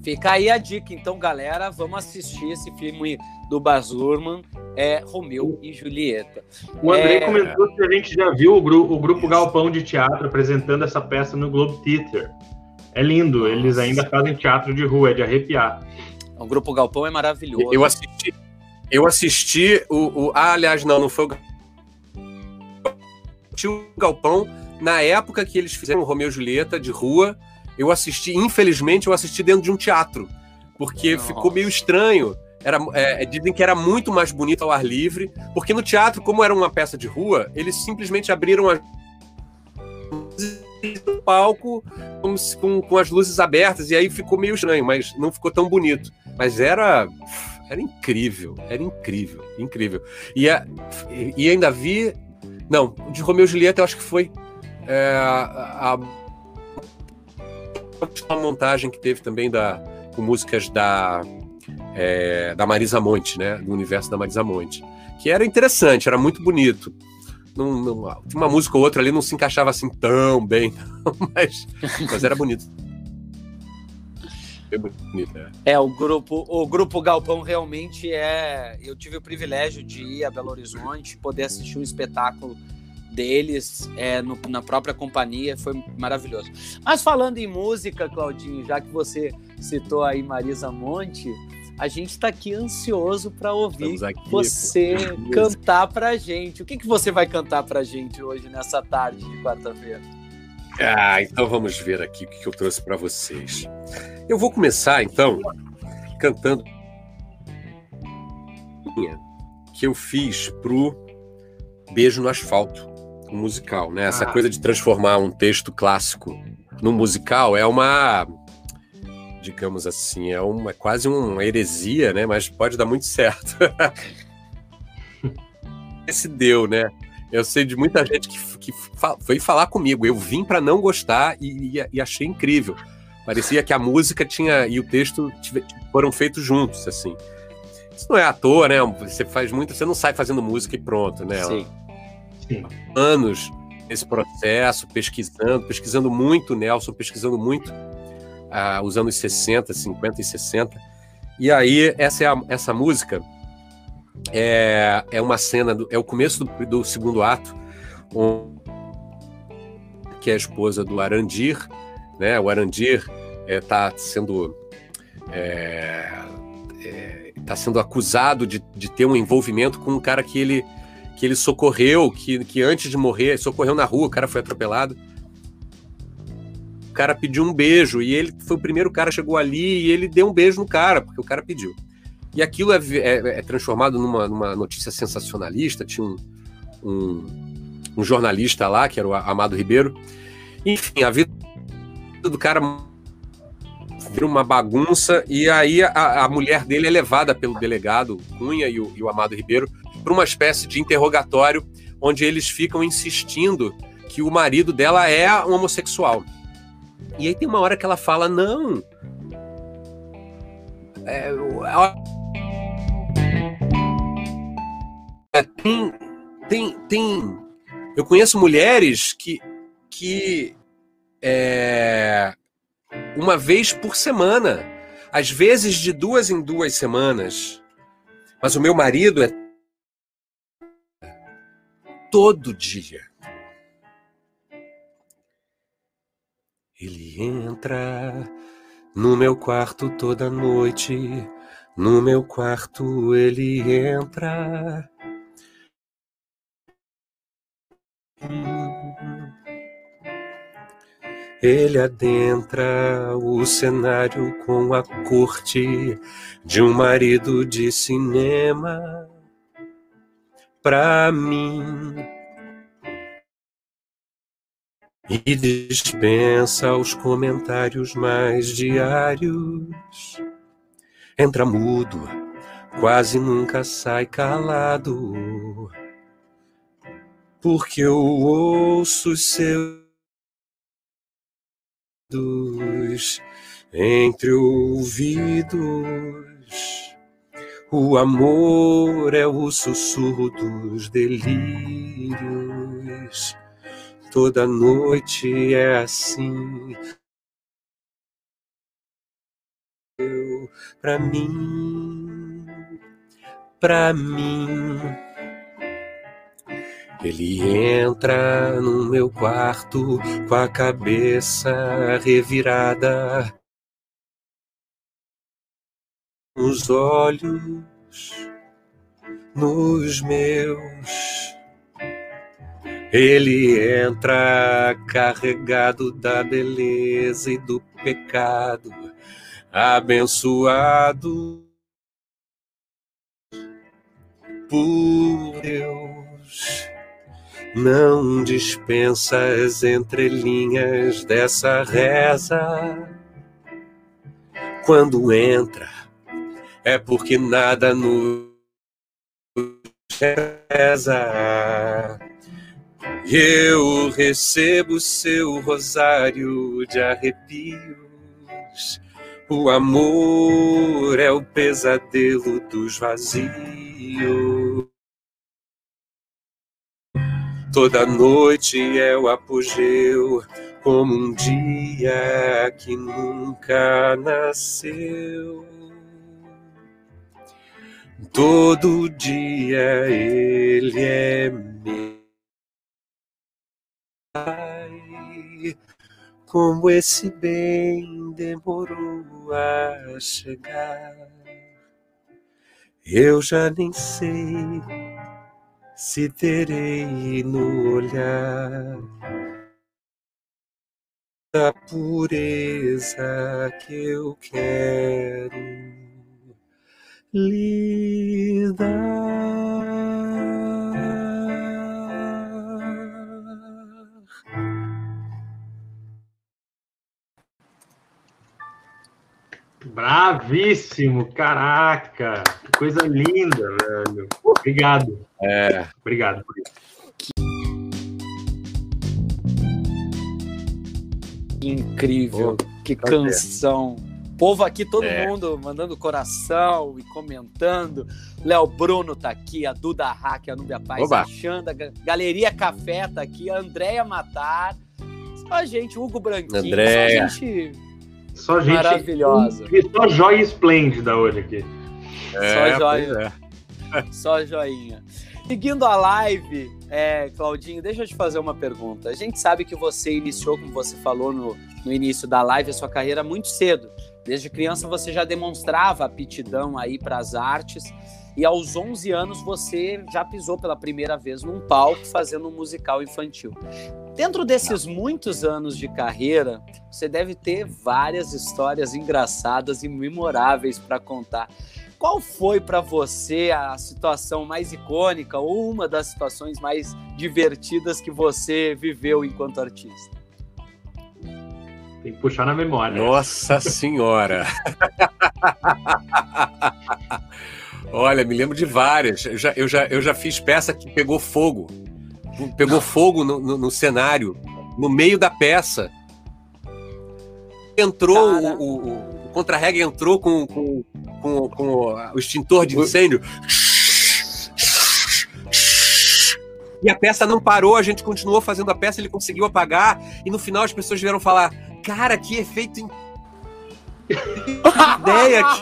Fica aí a dica, então, galera, vamos assistir esse filme do Baz Luhrmann, é Romeu e Julieta. O André é... comentou que a gente já viu o, gru o grupo Galpão de Teatro apresentando essa peça no Globe Theatre. É lindo, Nossa. eles ainda fazem teatro de rua, é de arrepiar. O grupo Galpão é maravilhoso. Eu assisti, eu assisti o, o ah, aliás, não, não foi o o Galpão na época que eles fizeram o Romeu e Julieta de rua eu assisti, infelizmente, eu assisti dentro de um teatro, porque Nossa. ficou meio estranho. Era, é, dizem que era muito mais bonito ao ar livre, porque no teatro, como era uma peça de rua, eles simplesmente abriram a no palco com, com, com, as luzes abertas, e aí ficou meio estranho, mas não ficou tão bonito. Mas era. Era incrível, era incrível, incrível. E, a, e ainda vi. Não, de Romeu e Julieta eu acho que foi é, a, uma montagem que teve também da, com músicas da é, da Marisa Monte, né? Do universo da Marisa Monte. Que era interessante, era muito bonito. Não, não, uma música ou outra ali não se encaixava assim tão bem, mas, mas era bonito. É bonito, é. é. o grupo, o grupo Galpão realmente é. Eu tive o privilégio de ir a Belo Horizonte, poder assistir um espetáculo deles é, no, na própria companhia, foi maravilhoso. Mas falando em música, Claudinho, já que você citou aí Marisa Monte, a gente está aqui ansioso para ouvir aqui, você pô. cantar para gente. O que, que você vai cantar para gente hoje nessa tarde de quarta-feira? Ah, então vamos ver aqui o que eu trouxe para vocês. Eu vou começar então cantando que eu fiz pro Beijo no Asfalto, um musical, né? Essa ah. coisa de transformar um texto clássico num musical é uma digamos assim, é uma é quase uma heresia, né? Mas pode dar muito certo. Esse deu, né? Eu sei de muita gente que, que foi falar comigo. Eu vim para não gostar e, e, e, achei incrível. Parecia que a música tinha e o texto foram feitos juntos, assim. Isso não é à toa, né? Você faz muito, você não sai fazendo música e pronto, né? Sim. Sim. Anos nesse processo, pesquisando, pesquisando muito, Nelson, pesquisando muito ah, os anos 60, 50 e 60. E aí, essa, é a, essa música é, é uma cena, do, é o começo do, do segundo ato, um, que é a esposa do Arandir, né? O Arandir está é, sendo é, é, tá sendo acusado de, de ter um envolvimento com um cara que ele que ele socorreu, que, que antes de morrer, socorreu na rua, o cara foi atropelado cara pediu um beijo e ele foi o primeiro cara chegou ali e ele deu um beijo no cara, porque o cara pediu. E aquilo é, é, é transformado numa, numa, notícia sensacionalista. Tinha um, um, um, jornalista lá, que era o Amado Ribeiro. Enfim, a vida do cara vira uma bagunça. E aí a, a mulher dele é levada pelo delegado Cunha e o, e o Amado Ribeiro para uma espécie de interrogatório onde eles ficam insistindo que o marido dela é homossexual. E aí tem uma hora que ela fala: não. É, é, tem, tem, tem. Eu conheço mulheres que, que é, uma vez por semana, às vezes de duas em duas semanas. Mas o meu marido é todo dia. Ele entra no meu quarto toda noite, no meu quarto ele entra. Ele adentra o cenário com a corte de um marido de cinema. Pra mim, e dispensa os comentários mais diários. Entra mudo, quase nunca sai calado, porque eu ouço seus entre ouvidos. O amor é o sussurro dos delírios toda noite é assim. Eu, pra mim, pra mim. Ele entra no meu quarto com a cabeça revirada, os olhos nos meus ele entra carregado da beleza e do pecado, abençoado por Deus. Não dispensa as entrelinhas dessa reza. Quando entra, é porque nada nos reza eu recebo seu rosário de arrepios O amor é o pesadelo dos vazios. Toda noite é o apogeu, como um dia que nunca nasceu. Todo dia ele é meu. Como esse bem demorou a chegar, eu já nem sei se terei no olhar a pureza que eu quero lhe Bravíssimo, caraca, que coisa linda, velho. Obrigado. É. Obrigado por isso. Que incrível, oh, que canção. Povo aqui, todo é. mundo mandando coração e comentando. Léo Bruno tá aqui, a Duda Hack, a Núbia Paz, Oba. a Xanda, Galeria Café tá aqui, a Andréia Matar. Só a gente, Hugo Branquinho, Andréia. só gente só gente maravilhosa. Só joia esplêndida hoje aqui. É, só joia. É. Só joinha. Seguindo a live, é, Claudinho, deixa eu te fazer uma pergunta. A gente sabe que você iniciou, como você falou no, no início da live, a sua carreira muito cedo. Desde criança você já demonstrava aptidão aí para as artes e aos 11 anos você já pisou pela primeira vez num palco fazendo um musical infantil. Dentro desses muitos anos de carreira, você deve ter várias histórias engraçadas e memoráveis para contar. Qual foi para você a situação mais icônica ou uma das situações mais divertidas que você viveu enquanto artista? Tem que puxar na memória. Nossa Senhora! Olha, me lembro de várias. Eu já, eu já, eu já fiz peça que pegou fogo. Pegou fogo no, no, no cenário, no meio da peça. Entrou o, o, o contra-rega entrou com, com, com, com, o extintor de incêndio. E a peça não parou, a gente continuou fazendo a peça, ele conseguiu apagar, e no final as pessoas vieram falar: Cara, que efeito. In... ideia! que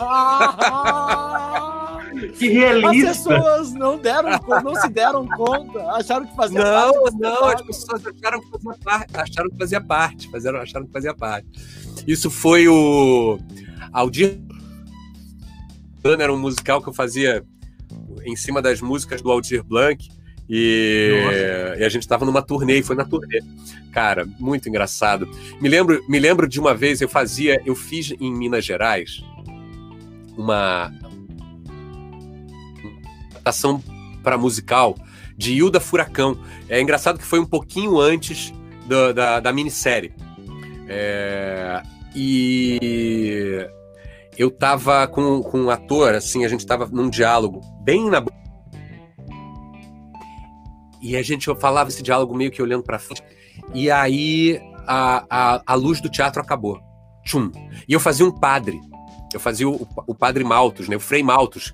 realista. As pessoas não deram, não se deram conta, acharam que fazia não, parte. Não, não, as pessoas acharam que fazia parte, acharam que fazia parte, fizeram, acharam que fazia parte. Isso foi o Aldir era um musical que eu fazia em cima das músicas do Aldir Blanc. E, e, a gente estava numa turnê, e foi na turnê. Cara, muito engraçado. Me lembro, me lembro de uma vez eu fazia, eu fiz em Minas Gerais uma adaptação para musical de Hilda Furacão. É engraçado que foi um pouquinho antes do, da, da minissérie. É, e eu tava com, com um ator, assim, a gente tava num diálogo bem na. E a gente falava esse diálogo meio que olhando para frente. E aí a, a, a luz do teatro acabou. Tchum. E eu fazia um padre. Eu fazia o, o padre Maltos, né? O Frei Maltos,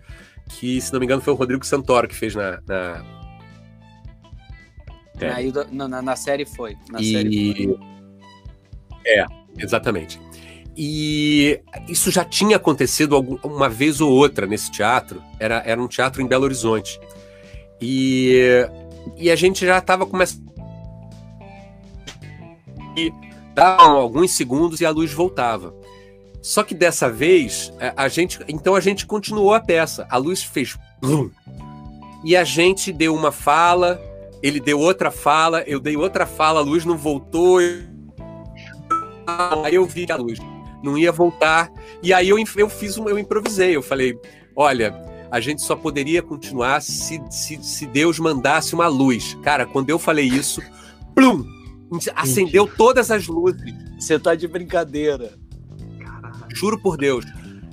que, se não me engano, foi o Rodrigo Santoro que fez na. na... É. Na, na, na, série foi. Na e... série foi. É, exatamente. E isso já tinha acontecido uma vez ou outra nesse teatro. Era, era um teatro em Belo Horizonte. E, e a gente já estava começando. E davam alguns segundos e a luz voltava. Só que dessa vez, é, a gente. Então a gente continuou a peça. A luz fez. Blum, e a gente deu uma fala, ele deu outra fala, eu dei outra fala, a luz não voltou. Aí eu vi a luz não ia voltar. E aí eu, eu fiz um, eu improvisei. Eu falei: olha, a gente só poderia continuar se, se, se Deus mandasse uma luz. Cara, quando eu falei isso, plum! Acendeu todas as luzes. Você tá de brincadeira. Juro por Deus.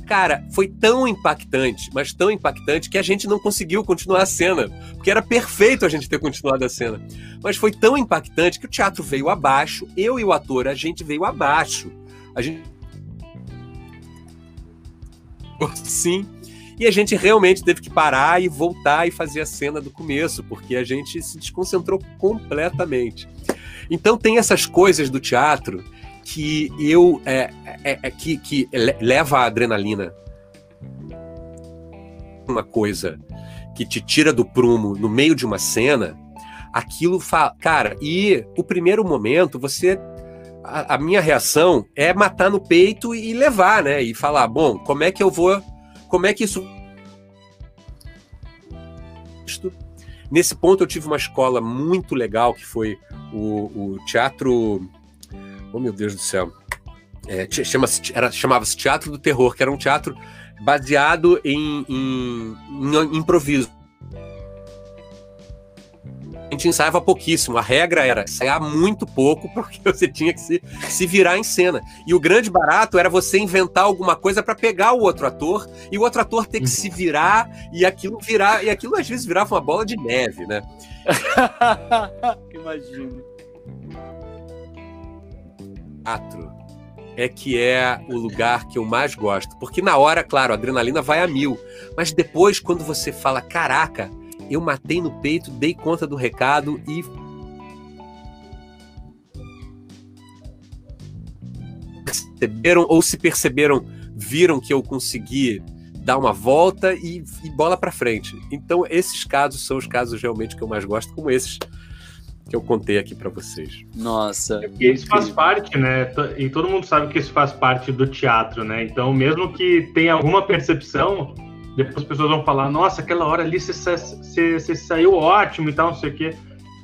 Cara, foi tão impactante, mas tão impactante, que a gente não conseguiu continuar a cena. Porque era perfeito a gente ter continuado a cena. Mas foi tão impactante que o teatro veio abaixo, eu e o ator, a gente veio abaixo. A gente sim. E a gente realmente teve que parar e voltar e fazer a cena do começo, porque a gente se desconcentrou completamente. Então tem essas coisas do teatro que eu é, é, é que, que leva a adrenalina. Uma coisa que te tira do prumo no meio de uma cena, aquilo fala. Cara, e o primeiro momento, você. A, a, minha reação é matar no peito e levar, né? E falar, bom, como é que eu vou. Como é que isso. Nesse ponto eu tive uma escola muito legal que foi o, o teatro. Oh meu Deus do céu. É, chama era, chamava-se Teatro do Terror, que era um teatro baseado em, em, em improviso a gente ensaiava pouquíssimo. A regra era ensaiar muito pouco, porque você tinha que se, se virar em cena. E o grande barato era você inventar alguma coisa para pegar o outro ator e o outro ator ter que se virar e aquilo virar. E aquilo às vezes virava uma bola de neve, né? Imagino. Teatro é que é o lugar que eu mais gosto. Porque na hora, claro, a adrenalina vai a mil. Mas depois, quando você fala, caraca, eu matei no peito, dei conta do recado e. Perceberam ou se perceberam, viram que eu consegui dar uma volta e, e bola para frente. Então, esses casos são os casos realmente que eu mais gosto, como esses que eu contei aqui para vocês. Nossa. É isso faz parte, né? E todo mundo sabe que isso faz parte do teatro, né? Então, mesmo que tenha alguma percepção, depois as pessoas vão falar, nossa, aquela hora ali você, você, você saiu ótimo e tal, não sei o quê.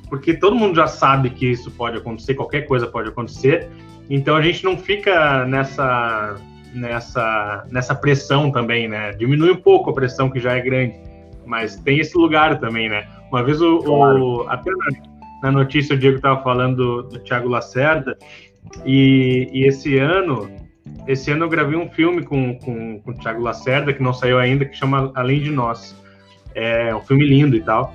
Porque todo mundo já sabe que isso pode acontecer, qualquer coisa pode acontecer. Então a gente não fica nessa, nessa, nessa pressão também, né? Diminui um pouco a pressão que já é grande. Mas tem esse lugar também, né? Uma vez o, claro. o até na, na, notícia o Diego estava falando do, do Thiago Lacerda, e, e esse ano esse ano eu gravei um filme com, com, com o Thiago Lacerda, que não saiu ainda, que chama Além de Nós. É um filme lindo e tal.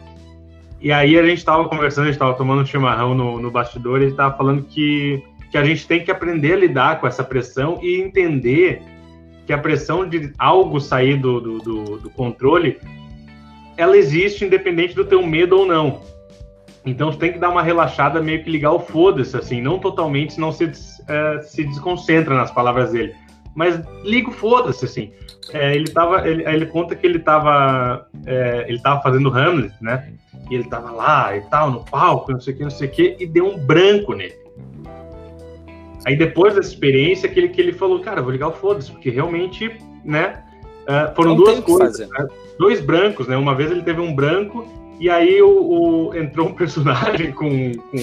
E aí a gente estava conversando, a gente estava tomando um chimarrão no, no bastidor, e ele estava falando que, que a gente tem que aprender a lidar com essa pressão e entender que a pressão de algo sair do, do, do, do controle, ela existe independente do teu medo ou não. Então você tem que dar uma relaxada, meio que ligar o foda-se, assim, não totalmente, senão você é, se desconcentra nas palavras dele. Mas liga o foda-se, assim. É, ele tava, ele, ele, conta que ele tava, é, ele tava fazendo Hamlet, né? E ele tava lá e tal, no palco, não sei o que, não sei o que, e deu um branco nele. Aí depois dessa experiência que ele, que ele falou, cara, vou ligar o foda-se, porque realmente, né? Uh, foram não duas coisas, né? dois brancos, né? Uma vez ele teve um branco e aí o, o entrou um personagem com, com,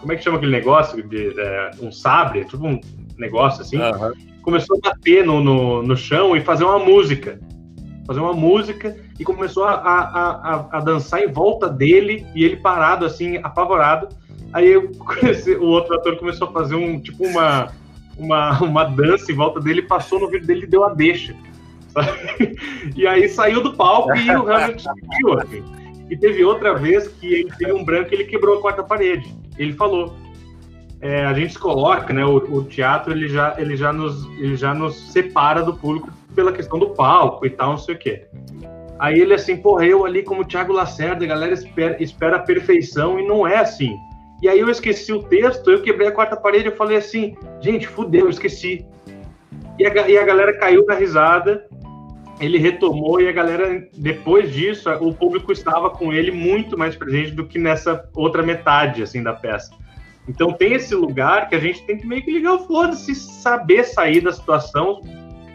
como é que chama aquele negócio de, de um sabre, tipo um negócio assim. Uhum. Começou a bater no, no, no chão e fazer uma música, fazer uma música e começou a, a, a, a dançar em volta dele e ele parado assim, apavorado. Aí o outro ator começou a fazer um tipo uma uma, uma dança em volta dele, passou no vídeo dele e deu a deixa. E aí saiu do palco e o Hamilton seguiu, assim. E teve outra vez que ele teve um branco e ele quebrou a quarta parede. Ele falou. É, a gente coloca, né? O, o, teatro ele já, ele, já nos, ele já nos separa do público pela questão do palco e tal, não sei o quê. Aí ele assim, porra, eu ali como Thiago Lacerda, a galera espera, espera a perfeição e não é assim. E aí eu esqueci o texto, eu quebrei a quarta parede, eu falei assim, gente, fudeu, eu esqueci. E a, e a galera caiu na risada, ele retomou e a galera, depois disso, o público estava com ele muito mais presente do que nessa outra metade, assim, da peça. Então tem esse lugar que a gente tem que meio que ligar o foda-se, saber sair da situação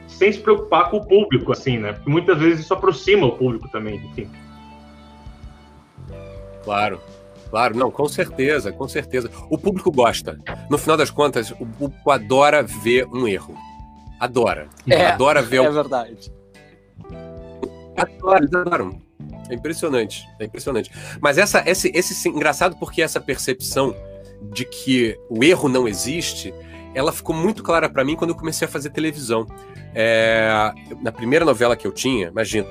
sem se preocupar com o público, assim, né? Porque muitas vezes isso aproxima o público também, enfim. Claro, Claro, não, com certeza, com certeza. O público gosta. No final das contas, o público adora ver um erro. Adora. É, adora ver. É verdade. Adoram. É impressionante, é impressionante. Mas essa, esse, esse engraçado porque essa percepção de que o erro não existe, ela ficou muito clara para mim quando eu comecei a fazer televisão. É, na primeira novela que eu tinha, imagina.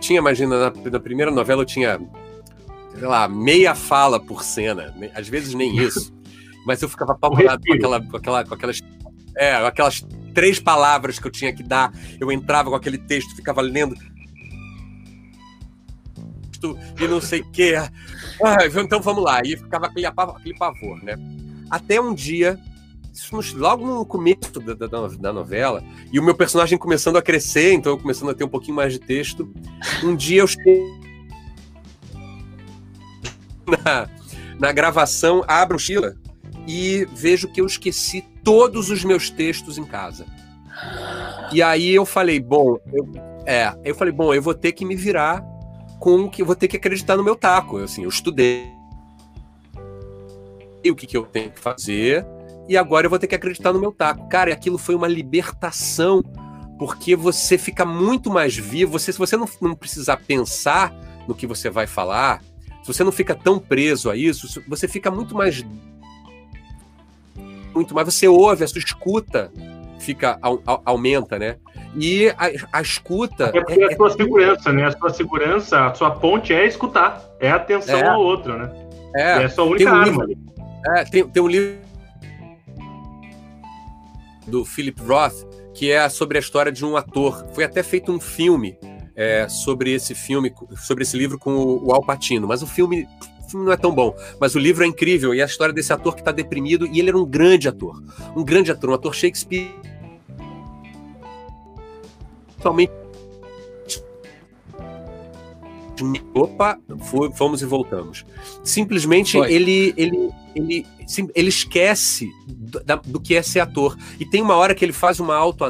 Tinha, imagina, na, na primeira novela eu tinha, sei lá, meia fala por cena, às vezes nem isso. Mas eu ficava apavorado com aquela, com aquela, com aquelas, é, aquelas três palavras que eu tinha que dar. Eu entrava com aquele texto, ficava lendo e não sei o quê. Ah, então vamos lá. E ficava aquele, aquele pavor, né? Até um dia, logo no começo da, da, da, novela, e o meu personagem começando a crescer, então eu começando a ter um pouquinho mais de texto. Um dia eu na, na gravação, abro o Sheila e vejo que eu esqueci todos os meus textos em casa. E aí eu falei, bom, eu, é, eu falei, bom, eu vou ter que me virar com que eu vou ter que acreditar no meu taco. Assim, eu estudei o que, que eu tenho que fazer e agora eu vou ter que acreditar no meu taco. Cara, aquilo foi uma libertação porque você fica muito mais vivo. Você, se você não, não precisar pensar no que você vai falar, se você não fica tão preso a isso, você fica muito mais muito mais você ouve a sua escuta fica aumenta, né? E a, a escuta. É porque é, a sua é... segurança, né? A sua segurança, a sua ponte é escutar, é atenção é. ao outro, né? É, é a sua única um arma. Livro, é, tem, tem um livro do Philip Roth que é sobre a história de um ator. Foi até feito um filme é, sobre esse filme, sobre esse livro com o, o Al Pacino, mas o filme o filme não é tão bom, mas o livro é incrível e a história desse ator que está deprimido e ele era um grande ator, um grande ator, um ator Shakespeare totalmente opa, fomos e voltamos. Simplesmente ele, ele, ele, ele esquece do, do, que é ser ator. E tem uma hora que ele faz uma auto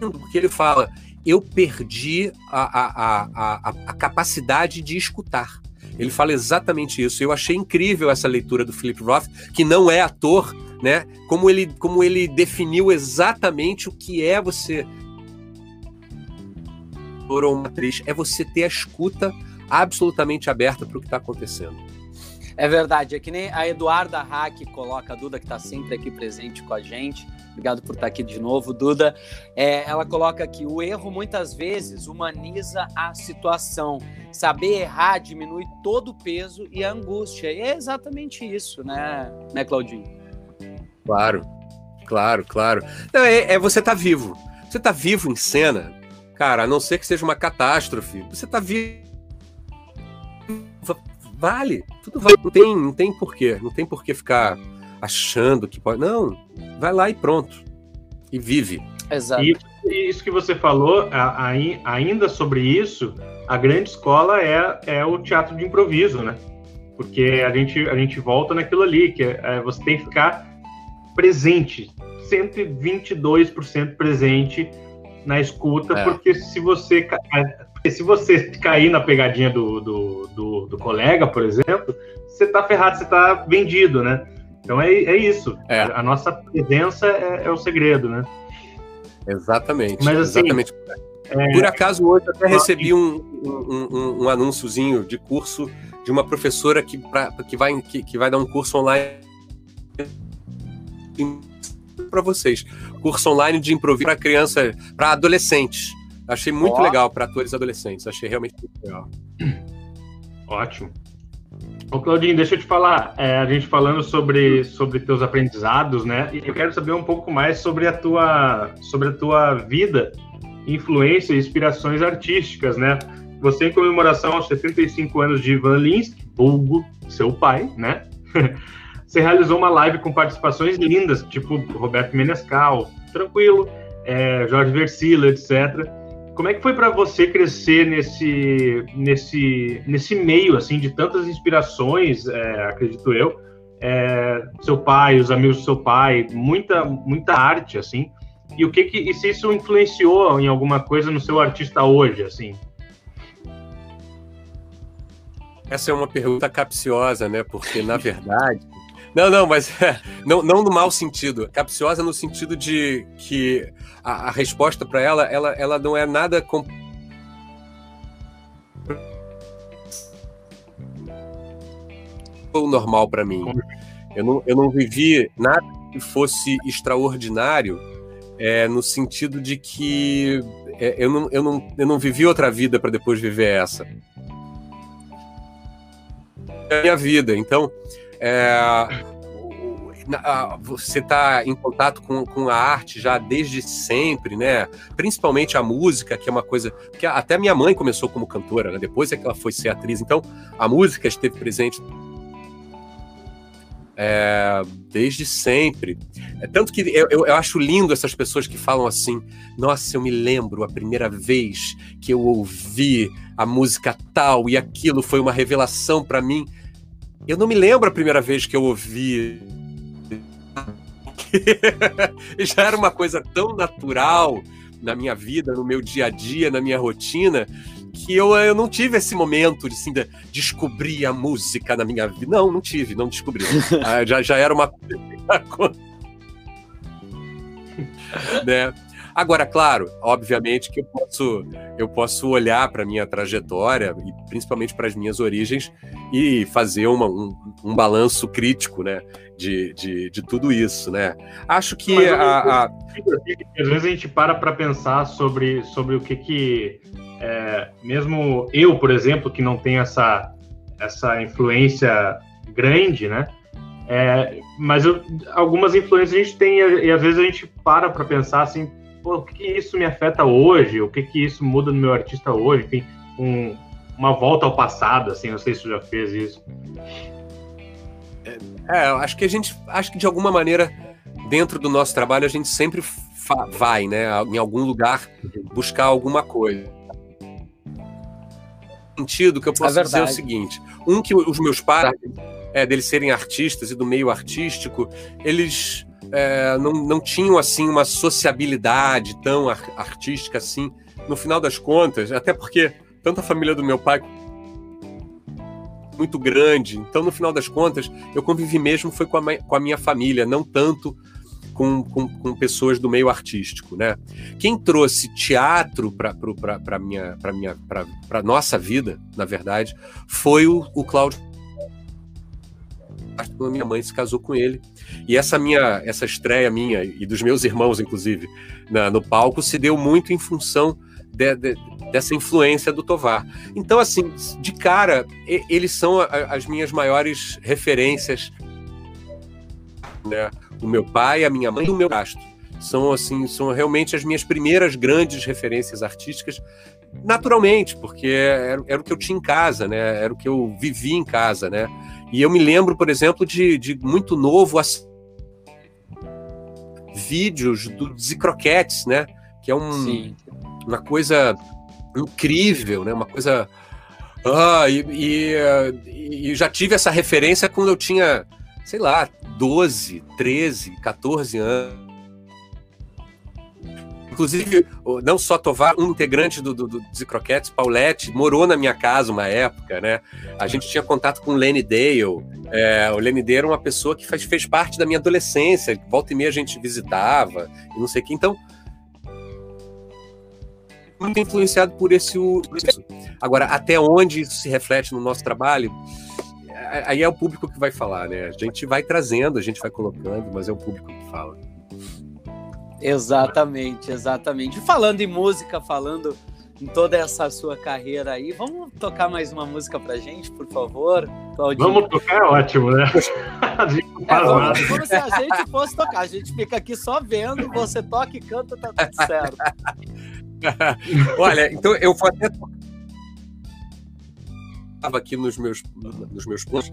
porque ele fala: eu perdi a, a, a, a, capacidade de escutar. Ele fala exatamente isso. Eu achei incrível essa leitura do Philip Roth, que não é ator, né? Como ele, como ele definiu exatamente o que é você ou uma atriz, é você ter a escuta absolutamente aberta para o que está acontecendo. É verdade, é que nem a Eduarda Hack coloca a Duda, que está sempre aqui presente com a gente. Obrigado por estar aqui de novo, Duda. É, ela coloca que o erro muitas vezes humaniza a situação. Saber errar diminui todo o peso e a angústia. E é exatamente isso, né, né Claudinho? Claro, claro, claro. Não, é, é você tá vivo. Você tá vivo em cena, cara, a não ser que seja uma catástrofe. Você tá vivo. Vale, tudo vale. Não tem, não tem porquê. Não tem porquê ficar achando que pode. Não, vai lá e pronto. E vive. Exato. E isso que você falou, ainda sobre isso, a grande escola é, é o teatro de improviso, né? Porque a gente, a gente volta naquilo ali, que é, é você tem que ficar presente, 122% presente na escuta, é. porque se você porque se você cair na pegadinha do, do, do, do colega, por exemplo, você tá ferrado, você tá vendido, né? Então é, é isso. É. A nossa presença é, é, o segredo, né? Exatamente. Mas, assim, exatamente. É... Por acaso, hoje até recebi um, um, um, um, anúnciozinho de curso de uma professora que, pra, que, vai, que, que vai dar um curso online para vocês. Curso online de improviso para criança, para adolescentes. Achei muito oh. legal para atores adolescentes. Achei realmente muito legal. Ótimo. Ô Claudinho, deixa eu te falar, é, a gente falando sobre, sobre teus aprendizados, né? E eu quero saber um pouco mais sobre a tua, sobre a tua vida, influência e inspirações artísticas, né? Você, em comemoração aos 75 anos de Ivan Lins, vulgo seu pai, né? você realizou uma live com participações lindas, tipo Roberto Menescal, tranquilo, é, Jorge Versilo, etc. Como é que foi para você crescer nesse, nesse, nesse meio assim de tantas inspirações, é, acredito eu, é, seu pai, os amigos do seu pai, muita muita arte assim. E o que que e se isso influenciou em alguma coisa no seu artista hoje, assim? Essa é uma pergunta capciosa, né? Porque na verdade não, não, mas é, não, não no mau sentido. Capciosa no sentido de que a, a resposta para ela, ela, ela não é nada com... normal para mim. Eu não, eu não vivi nada que fosse extraordinário é, no sentido de que é, eu, não, eu, não, eu não vivi outra vida para depois viver essa. É a minha vida. Então, é, você está em contato com, com a arte já desde sempre, né? Principalmente a música, que é uma coisa. que até minha mãe começou como cantora, né? depois é que ela foi ser atriz. Então, a música esteve presente é, desde sempre. É, tanto que eu, eu, acho lindo essas pessoas que falam assim: nossa, eu me lembro a primeira vez que eu ouvi a música tal e aquilo foi uma revelação para mim. Eu não me lembro a primeira vez que eu ouvi. Já era uma coisa tão natural na minha vida, no meu dia a dia, na minha rotina, que eu, eu não tive esse momento de, assim, de descobrir a música na minha vida. Não, não tive, não descobri. ah, já, já era uma. né? Agora, claro, obviamente que eu posso, eu posso olhar para minha trajetória e principalmente para as minhas origens e fazer uma, um, um balanço crítico, né, de, de, de, tudo isso, né? Acho que a, a... às vezes a gente para para pensar sobre, sobre o que que é, mesmo eu, por exemplo, que não tenho essa essa influência grande, né? É, mas eu, algumas influências a gente tem e, e às vezes a gente para para pensar assim o que, que, isso me afeta hoje, o que, que isso muda no meu artista hoje, enfim, um, uma volta ao passado, assim, não sei se você já fez isso. É, acho que a gente, acho que de alguma maneira, dentro do nosso trabalho, a gente sempre vai, né, em algum lugar buscar alguma coisa. Sentido que eu posso é dizer é o seguinte: um que os meus pais, é, deles serem artistas e do meio artístico, eles é, não, não tinham assim uma sociabilidade tão ar artística assim. No final das contas, até porque tanto a família do meu pai muito grande, então no final das contas eu convivi mesmo foi com a, com a minha família, não tanto com, com, com, pessoas do meio artístico, né? Quem trouxe teatro para para minha para minha para nossa vida, na verdade, foi o, o Cláudio quando minha mãe se casou com ele. E essa minha, essa estreia minha e dos meus irmãos, inclusive, na, no palco, se deu muito em função de, de, dessa influência do Tovar. Então, assim, de cara, eles são as minhas maiores referências. Né? O meu pai, a minha mãe e o meu gasto. São, assim, são realmente as minhas primeiras grandes referências artísticas, naturalmente, porque era, era o que eu tinha em casa, né? Era o que eu vivi em casa, né? E eu me lembro, por exemplo, de, de muito novo vídeos do Zicroquetes, né? Que é um, uma coisa incrível, né? Uma coisa. Ah, e, e, e, já tive essa referência quando eu tinha, sei lá, 12, 13, 14 anos. Inclusive, não só Tovar, um integrante do, do, do Paulette, morou na minha casa uma época, né? A gente tinha contato com o Lenny Dale. É, o Lenny Dale era uma pessoa que faz, fez parte da minha adolescência. Volta e meia a gente visitava e não sei o que. Então, muito influenciado por esse isso. Agora, até onde isso se reflete no nosso trabalho, aí é o público que vai falar, né? A gente vai trazendo, a gente vai colocando, mas é o público que fala. Exatamente, exatamente. Falando em música, falando em toda essa sua carreira aí, vamos tocar mais uma música pra gente, por favor, Claudinho? Vamos tocar, é ótimo, né? é, vamos, como se a gente fosse tocar, a gente fica aqui só vendo, você toca e canta, tá tudo certo. Olha, então eu vou até estava aqui nos meus nos meus pontos,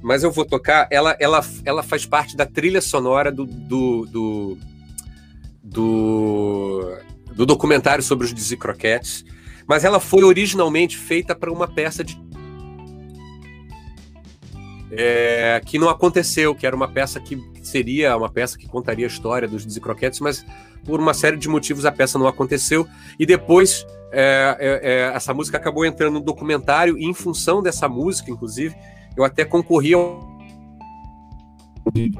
mas eu vou tocar. Ela, ela, ela faz parte da trilha sonora do, do, do do, do documentário sobre os Dizzy Croquettes, mas ela foi originalmente feita para uma peça de é, que não aconteceu, que era uma peça que seria uma peça que contaria a história dos Dizzy Croquettes, mas por uma série de motivos a peça não aconteceu. E depois é, é, é essa música acabou entrando no documentário e em função dessa música, inclusive, eu até concorri ao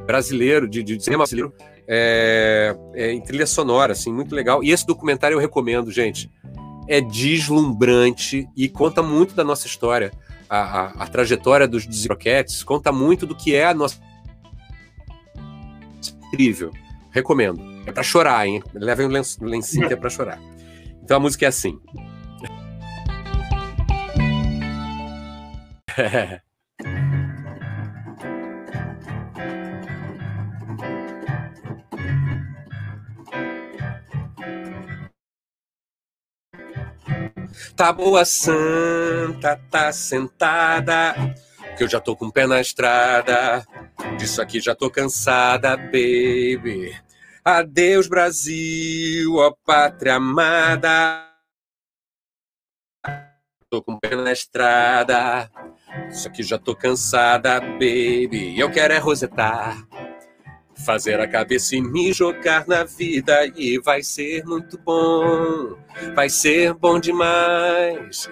brasileiro de, de cinema brasileiro é, é, em trilha sonora, assim, muito legal. E esse documentário eu recomendo, gente. É deslumbrante e conta muito da nossa história. A, a, a trajetória dos Desroquetes conta muito do que é a nossa. Incrível. Recomendo. É pra chorar, hein? Levem um lencinho que é pra chorar. Então a música é assim. Tá boa santa, tá sentada, que eu já tô com o pé na estrada. Disso aqui já tô cansada, baby. Adeus, Brasil, ó pátria amada. Tô com o pé na estrada. Isso aqui já tô cansada, baby. Eu quero é rosetar. Fazer a cabeça e me jogar na vida e vai ser muito bom. Vai ser bom demais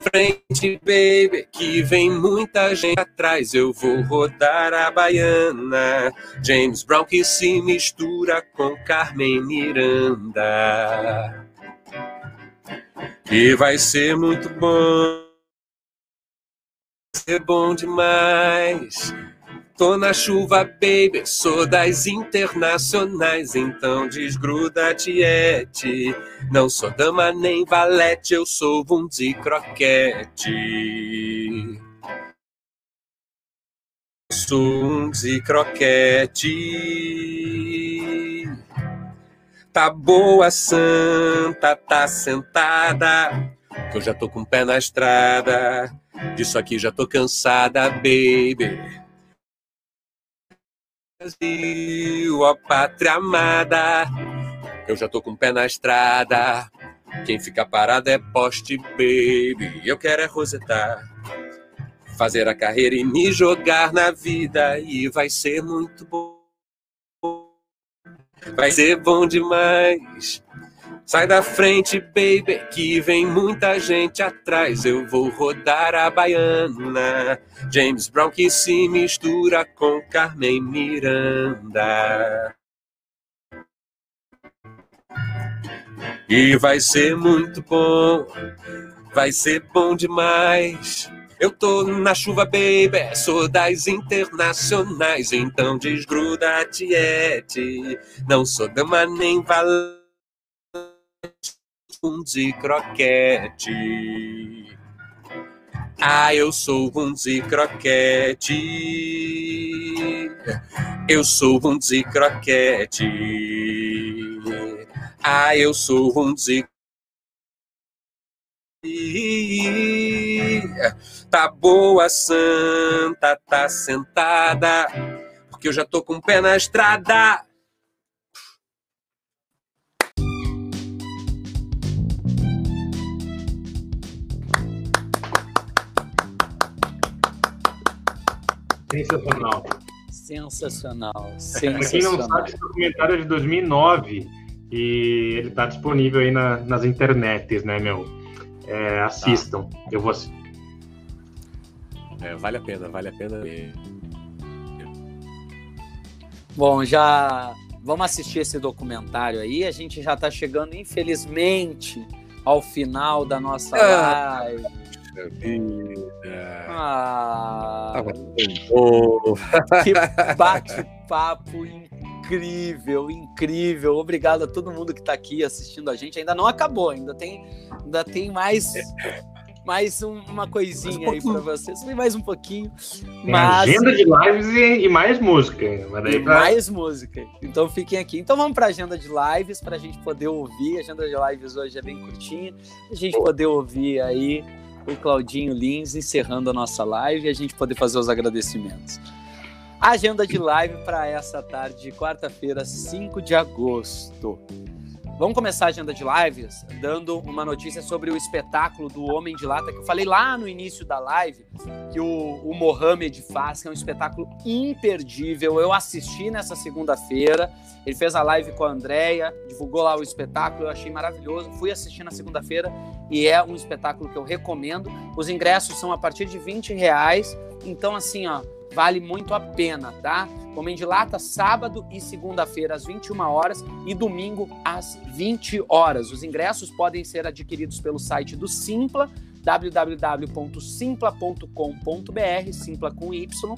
frente, baby, que vem muita gente atrás. Eu vou rodar a baiana. James Brown que se mistura com Carmen Miranda. Que vai ser muito bom. Vai ser bom demais. Tô na chuva, baby, sou das internacionais, então desgruda, tiete. Não sou dama nem valete, eu sou bundi croquete. Sou um croquete. Tá boa, santa, tá sentada, que eu já tô com o pé na estrada. Disso aqui já tô cansada, baby. Brasil, ó pátria amada, eu já tô com o pé na estrada. Quem fica parado é poste, baby. Eu quero é rosetar, fazer a carreira e me jogar na vida. E vai ser muito bom. Vai ser bom demais. Sai da frente, baby, que vem muita gente atrás. Eu vou rodar a baiana. James Brown que se mistura com Carmen Miranda. E vai ser muito bom, vai ser bom demais. Eu tô na chuva, baby, sou das internacionais, então desgruda, tiete. Não sou dama nem valente de croquete. Ah, eu sou um de croquete. Eu sou um de croquete. Ah, eu sou um de Tá boa, santa, tá sentada, porque eu já tô com o pé na estrada. Sensacional. Sensacional. Sensacional. Para quem não sabe, esse documentário é de 2009 e ele está disponível aí na, nas internets, né, meu? É, assistam. Tá. Eu vou. É, vale a pena, vale a pena. Bom, já vamos assistir esse documentário aí. A gente já está chegando, infelizmente, ao final da nossa ah. Live vida. Ah, Tava tão bom. Que bate-papo incrível, incrível. Obrigado a todo mundo que está aqui assistindo a gente. Ainda não acabou, ainda tem, ainda tem mais mais um, uma coisinha um aí para vocês. Mais um pouquinho. Mas... Agenda de lives e, e mais música. e pra... mais música. Então fiquem aqui. Então vamos para agenda de lives para a gente poder ouvir. A agenda de lives hoje é bem curtinha. A gente poder ouvir aí o Claudinho Lins encerrando a nossa live e a gente poder fazer os agradecimentos. Agenda de live para essa tarde de quarta-feira, 5 de agosto. Vamos começar a agenda de lives dando uma notícia sobre o espetáculo do Homem de Lata que eu falei lá no início da live, que o, o Mohamed faz, que é um espetáculo imperdível. Eu assisti nessa segunda-feira, ele fez a live com a Andrea, divulgou lá o espetáculo, eu achei maravilhoso. Fui assistir na segunda-feira e é um espetáculo que eu recomendo. Os ingressos são a partir de 20 reais, então assim, ó, vale muito a pena, tá? Homem de Lata, sábado e segunda-feira às 21 horas e domingo às 20 horas. Os ingressos podem ser adquiridos pelo site do Simpla, www.simpla.com.br, Simpla com Y,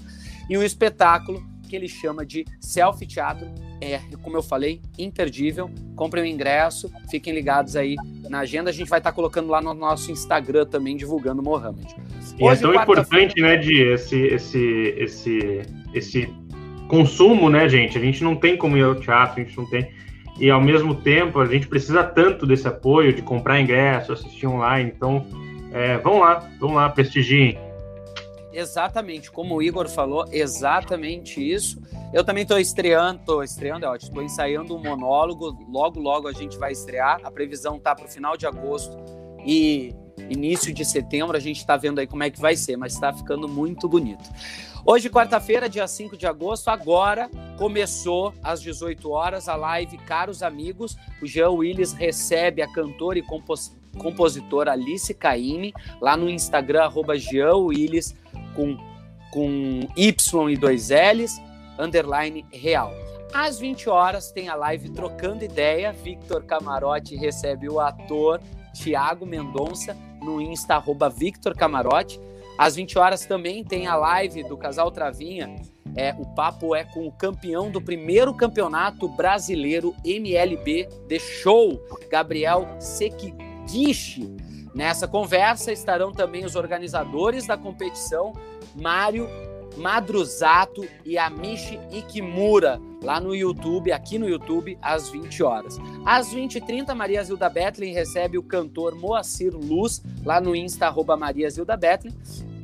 e o espetáculo que ele chama de Selfie Teatro é, como eu falei, imperdível. Comprem o ingresso, fiquem ligados aí na agenda. A gente vai estar colocando lá no nosso Instagram também, divulgando o Mohamed. E é tão importante, né, de esse, esse, esse, esse consumo, né, gente? A gente não tem como ir ao teatro, a gente não tem. e ao mesmo tempo a gente precisa tanto desse apoio de comprar ingresso, assistir online. Então, é, vão lá, vão lá, prestigiem. Exatamente, como o Igor falou, exatamente isso. Eu também estou estreando, estou estreando, é estou ensaiando um monólogo. Logo, logo a gente vai estrear. A previsão tá para o final de agosto e início de setembro. A gente está vendo aí como é que vai ser, mas está ficando muito bonito. Hoje, quarta-feira, dia 5 de agosto, agora começou às 18 horas a live Caros Amigos. O Jean Willis recebe a cantora e compos compositora Alice Caime lá no Instagram, arroba Jean Willis, com, com Y e dois L's, underline real. Às 20 horas tem a live Trocando Ideia. Victor Camarote recebe o ator Tiago Mendonça no Insta, arroba Victor Camarote. Às 20 horas também tem a live do Casal Travinha. É, o papo é com o campeão do primeiro campeonato brasileiro MLB de show, Gabriel Sekigishi. Nessa conversa estarão também os organizadores da competição, Mário Madruzato e Amishi Ikimura, lá no YouTube, aqui no YouTube, às 20 horas. Às 20h30, Maria Zilda Bethlen recebe o cantor Moacir Luz, lá no Insta, arroba Maria Zilda Bethlen.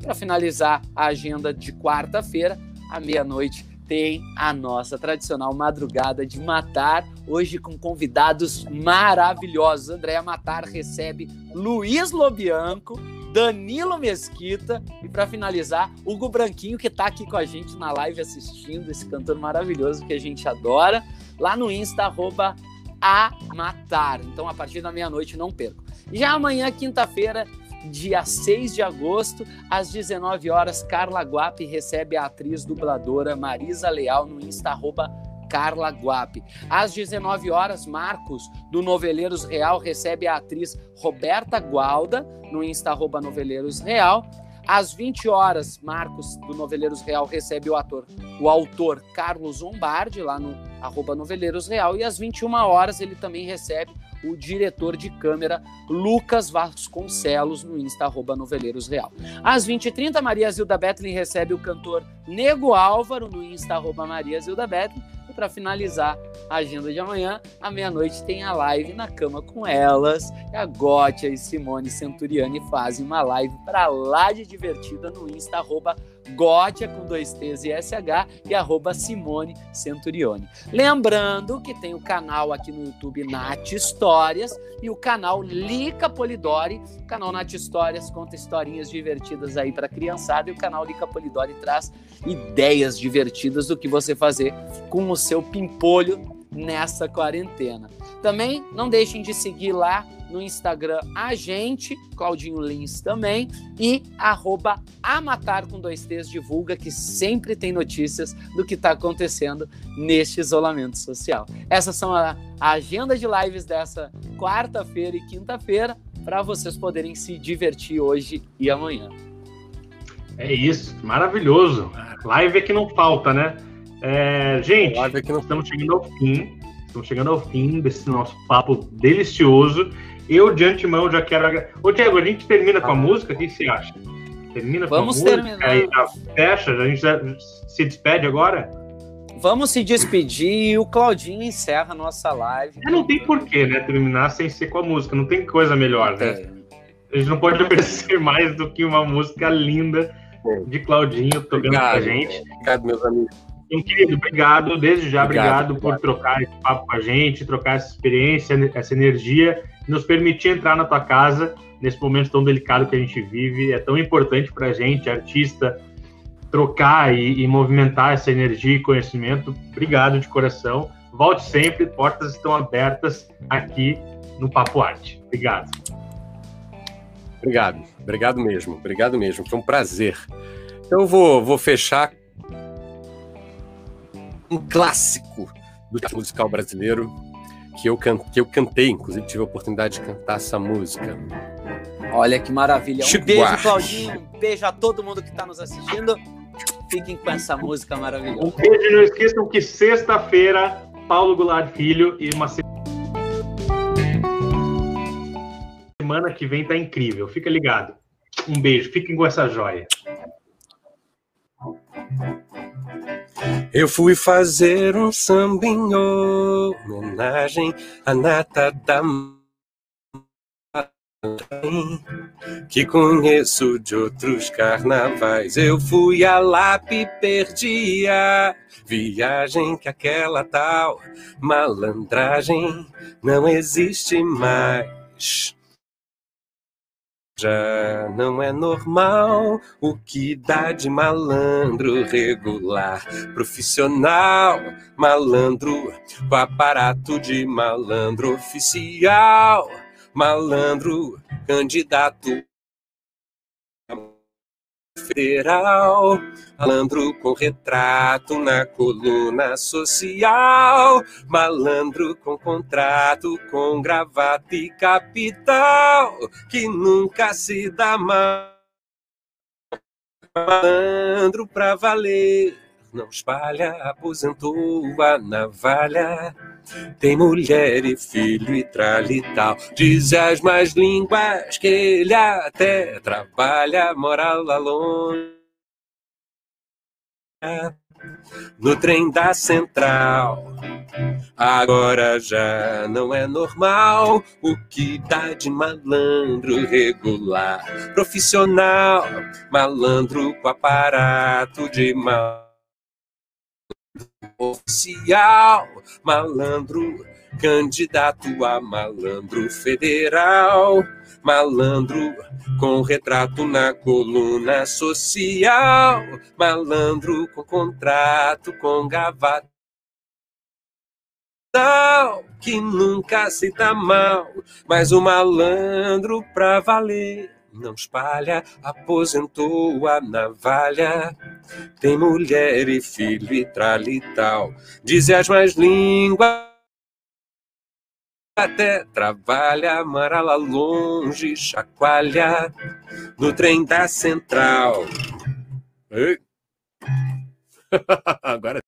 Para finalizar a agenda de quarta-feira, à meia-noite, tem a nossa tradicional madrugada de Matar, hoje com convidados maravilhosos. Andréa Matar recebe Luiz Lobianco, Danilo Mesquita e para finalizar, Hugo Branquinho que está aqui com a gente na live assistindo esse cantor maravilhoso que a gente adora, lá no Insta arroba a matar. Então a partir da meia-noite não perco. Já amanhã, quinta-feira, dia 6 de agosto, às 19 horas, Carla Guapi recebe a atriz dubladora Marisa Leal no Insta arroba Carla Guapi. Às 19 horas, Marcos, do Noveleiros Real, recebe a atriz Roberta Gualda, no Insta arroba Noveleiros Real. Às 20 horas, Marcos, do Noveleiros Real, recebe o ator, o autor Carlos Lombardi, lá no arroba Noveleiros Real. E às 21 horas, ele também recebe o diretor de câmera Lucas Vasconcelos no Insta arroba Noveleiros Real. Às 20h30, Maria Zilda Betlin recebe o cantor Nego Álvaro no Insta arroba Maria Zilda Betlin para finalizar a agenda de amanhã, à meia-noite tem a live na cama com elas. A Gótia e Simone Centuriani fazem uma live para lá de divertida no Insta, arroba Gótia com dois T's e SH e arroba Simone Centurione. Lembrando que tem o canal aqui no YouTube Nat Histórias e o canal Lica Polidori. O canal Nat Histórias conta historinhas divertidas aí para criançada e o canal Lica Polidori traz ideias divertidas do que você fazer com o seu pimpolho nessa quarentena. Também não deixem de seguir lá no Instagram a gente, Claudinho Lins também, e arroba Amatar com dois T's divulga, que sempre tem notícias do que está acontecendo neste isolamento social. Essas são a, a agenda de lives dessa quarta-feira e quinta-feira, para vocês poderem se divertir hoje e amanhã. É isso, maravilhoso. Live é que não falta, né? É, gente, Live é que não... estamos chegando ao fim. Estamos chegando ao fim desse nosso papo delicioso. Eu, de antemão, já quero. Ô, Diego, a gente termina com a música? O que você acha? Termina Vamos com a música? Terminar. Aí já fecha, a gente já se despede agora? Vamos se despedir e o Claudinho encerra a nossa live. É, não tem porquê, né? Terminar sem ser com a música. Não tem coisa melhor, né? A gente não pode oferecer mais do que uma música linda de Claudinho tocando obrigado, com a gente. Obrigado, meus amigos. Então, querido, obrigado. Desde já, obrigado, obrigado, por trocar esse papo com a gente, trocar essa experiência, essa energia, nos permitir entrar na tua casa nesse momento tão delicado que a gente vive. É tão importante para a gente, artista, trocar e, e, movimentar essa energia e conhecimento. Obrigado de coração. Volte sempre, portas estão abertas aqui no Papo Arte. Obrigado. Obrigado, obrigado mesmo, obrigado mesmo. Foi um prazer. Então eu vou, vou fechar um clássico do teatro musical brasileiro que eu, can, que eu cantei, inclusive tive a oportunidade de cantar essa música. Olha que maravilha. Um Chico beijo, Buarque. Claudinho. Um beijo a todo mundo que está nos assistindo. Fiquem com essa música maravilhosa. Um beijo e não esqueçam que sexta-feira, Paulo Goulart Filho e uma semana que vem tá incrível. Fica ligado. Um beijo. Fiquem com essa joia. Eu fui fazer um samba em homenagem à nata da que conheço de outros carnavais. Eu fui a Lapa e perdi a viagem que aquela tal malandragem não existe mais. Já não é normal o que dá de malandro regular, profissional, malandro, com aparato de malandro oficial malandro, candidato federal, malandro com retrato na coluna social, malandro com contrato, com gravata e capital, que nunca se dá mal. Malandro pra valer, não espalha, aposentou a navalha tem mulher e filho e tralital. Diz as mais línguas que ele até trabalha, mora lá longe. No trem da central. Agora já não é normal o que dá de malandro regular, profissional, malandro com aparato de mal oficial, malandro, candidato a malandro federal, malandro com retrato na coluna social, malandro com contrato com gravata que nunca se dá mal, mas o malandro pra valer não espalha, aposentou a navalha. Tem mulher e filho e tralital. Diz as mais línguas até trabalha, marala longe, chacoalha no trem da central. Agora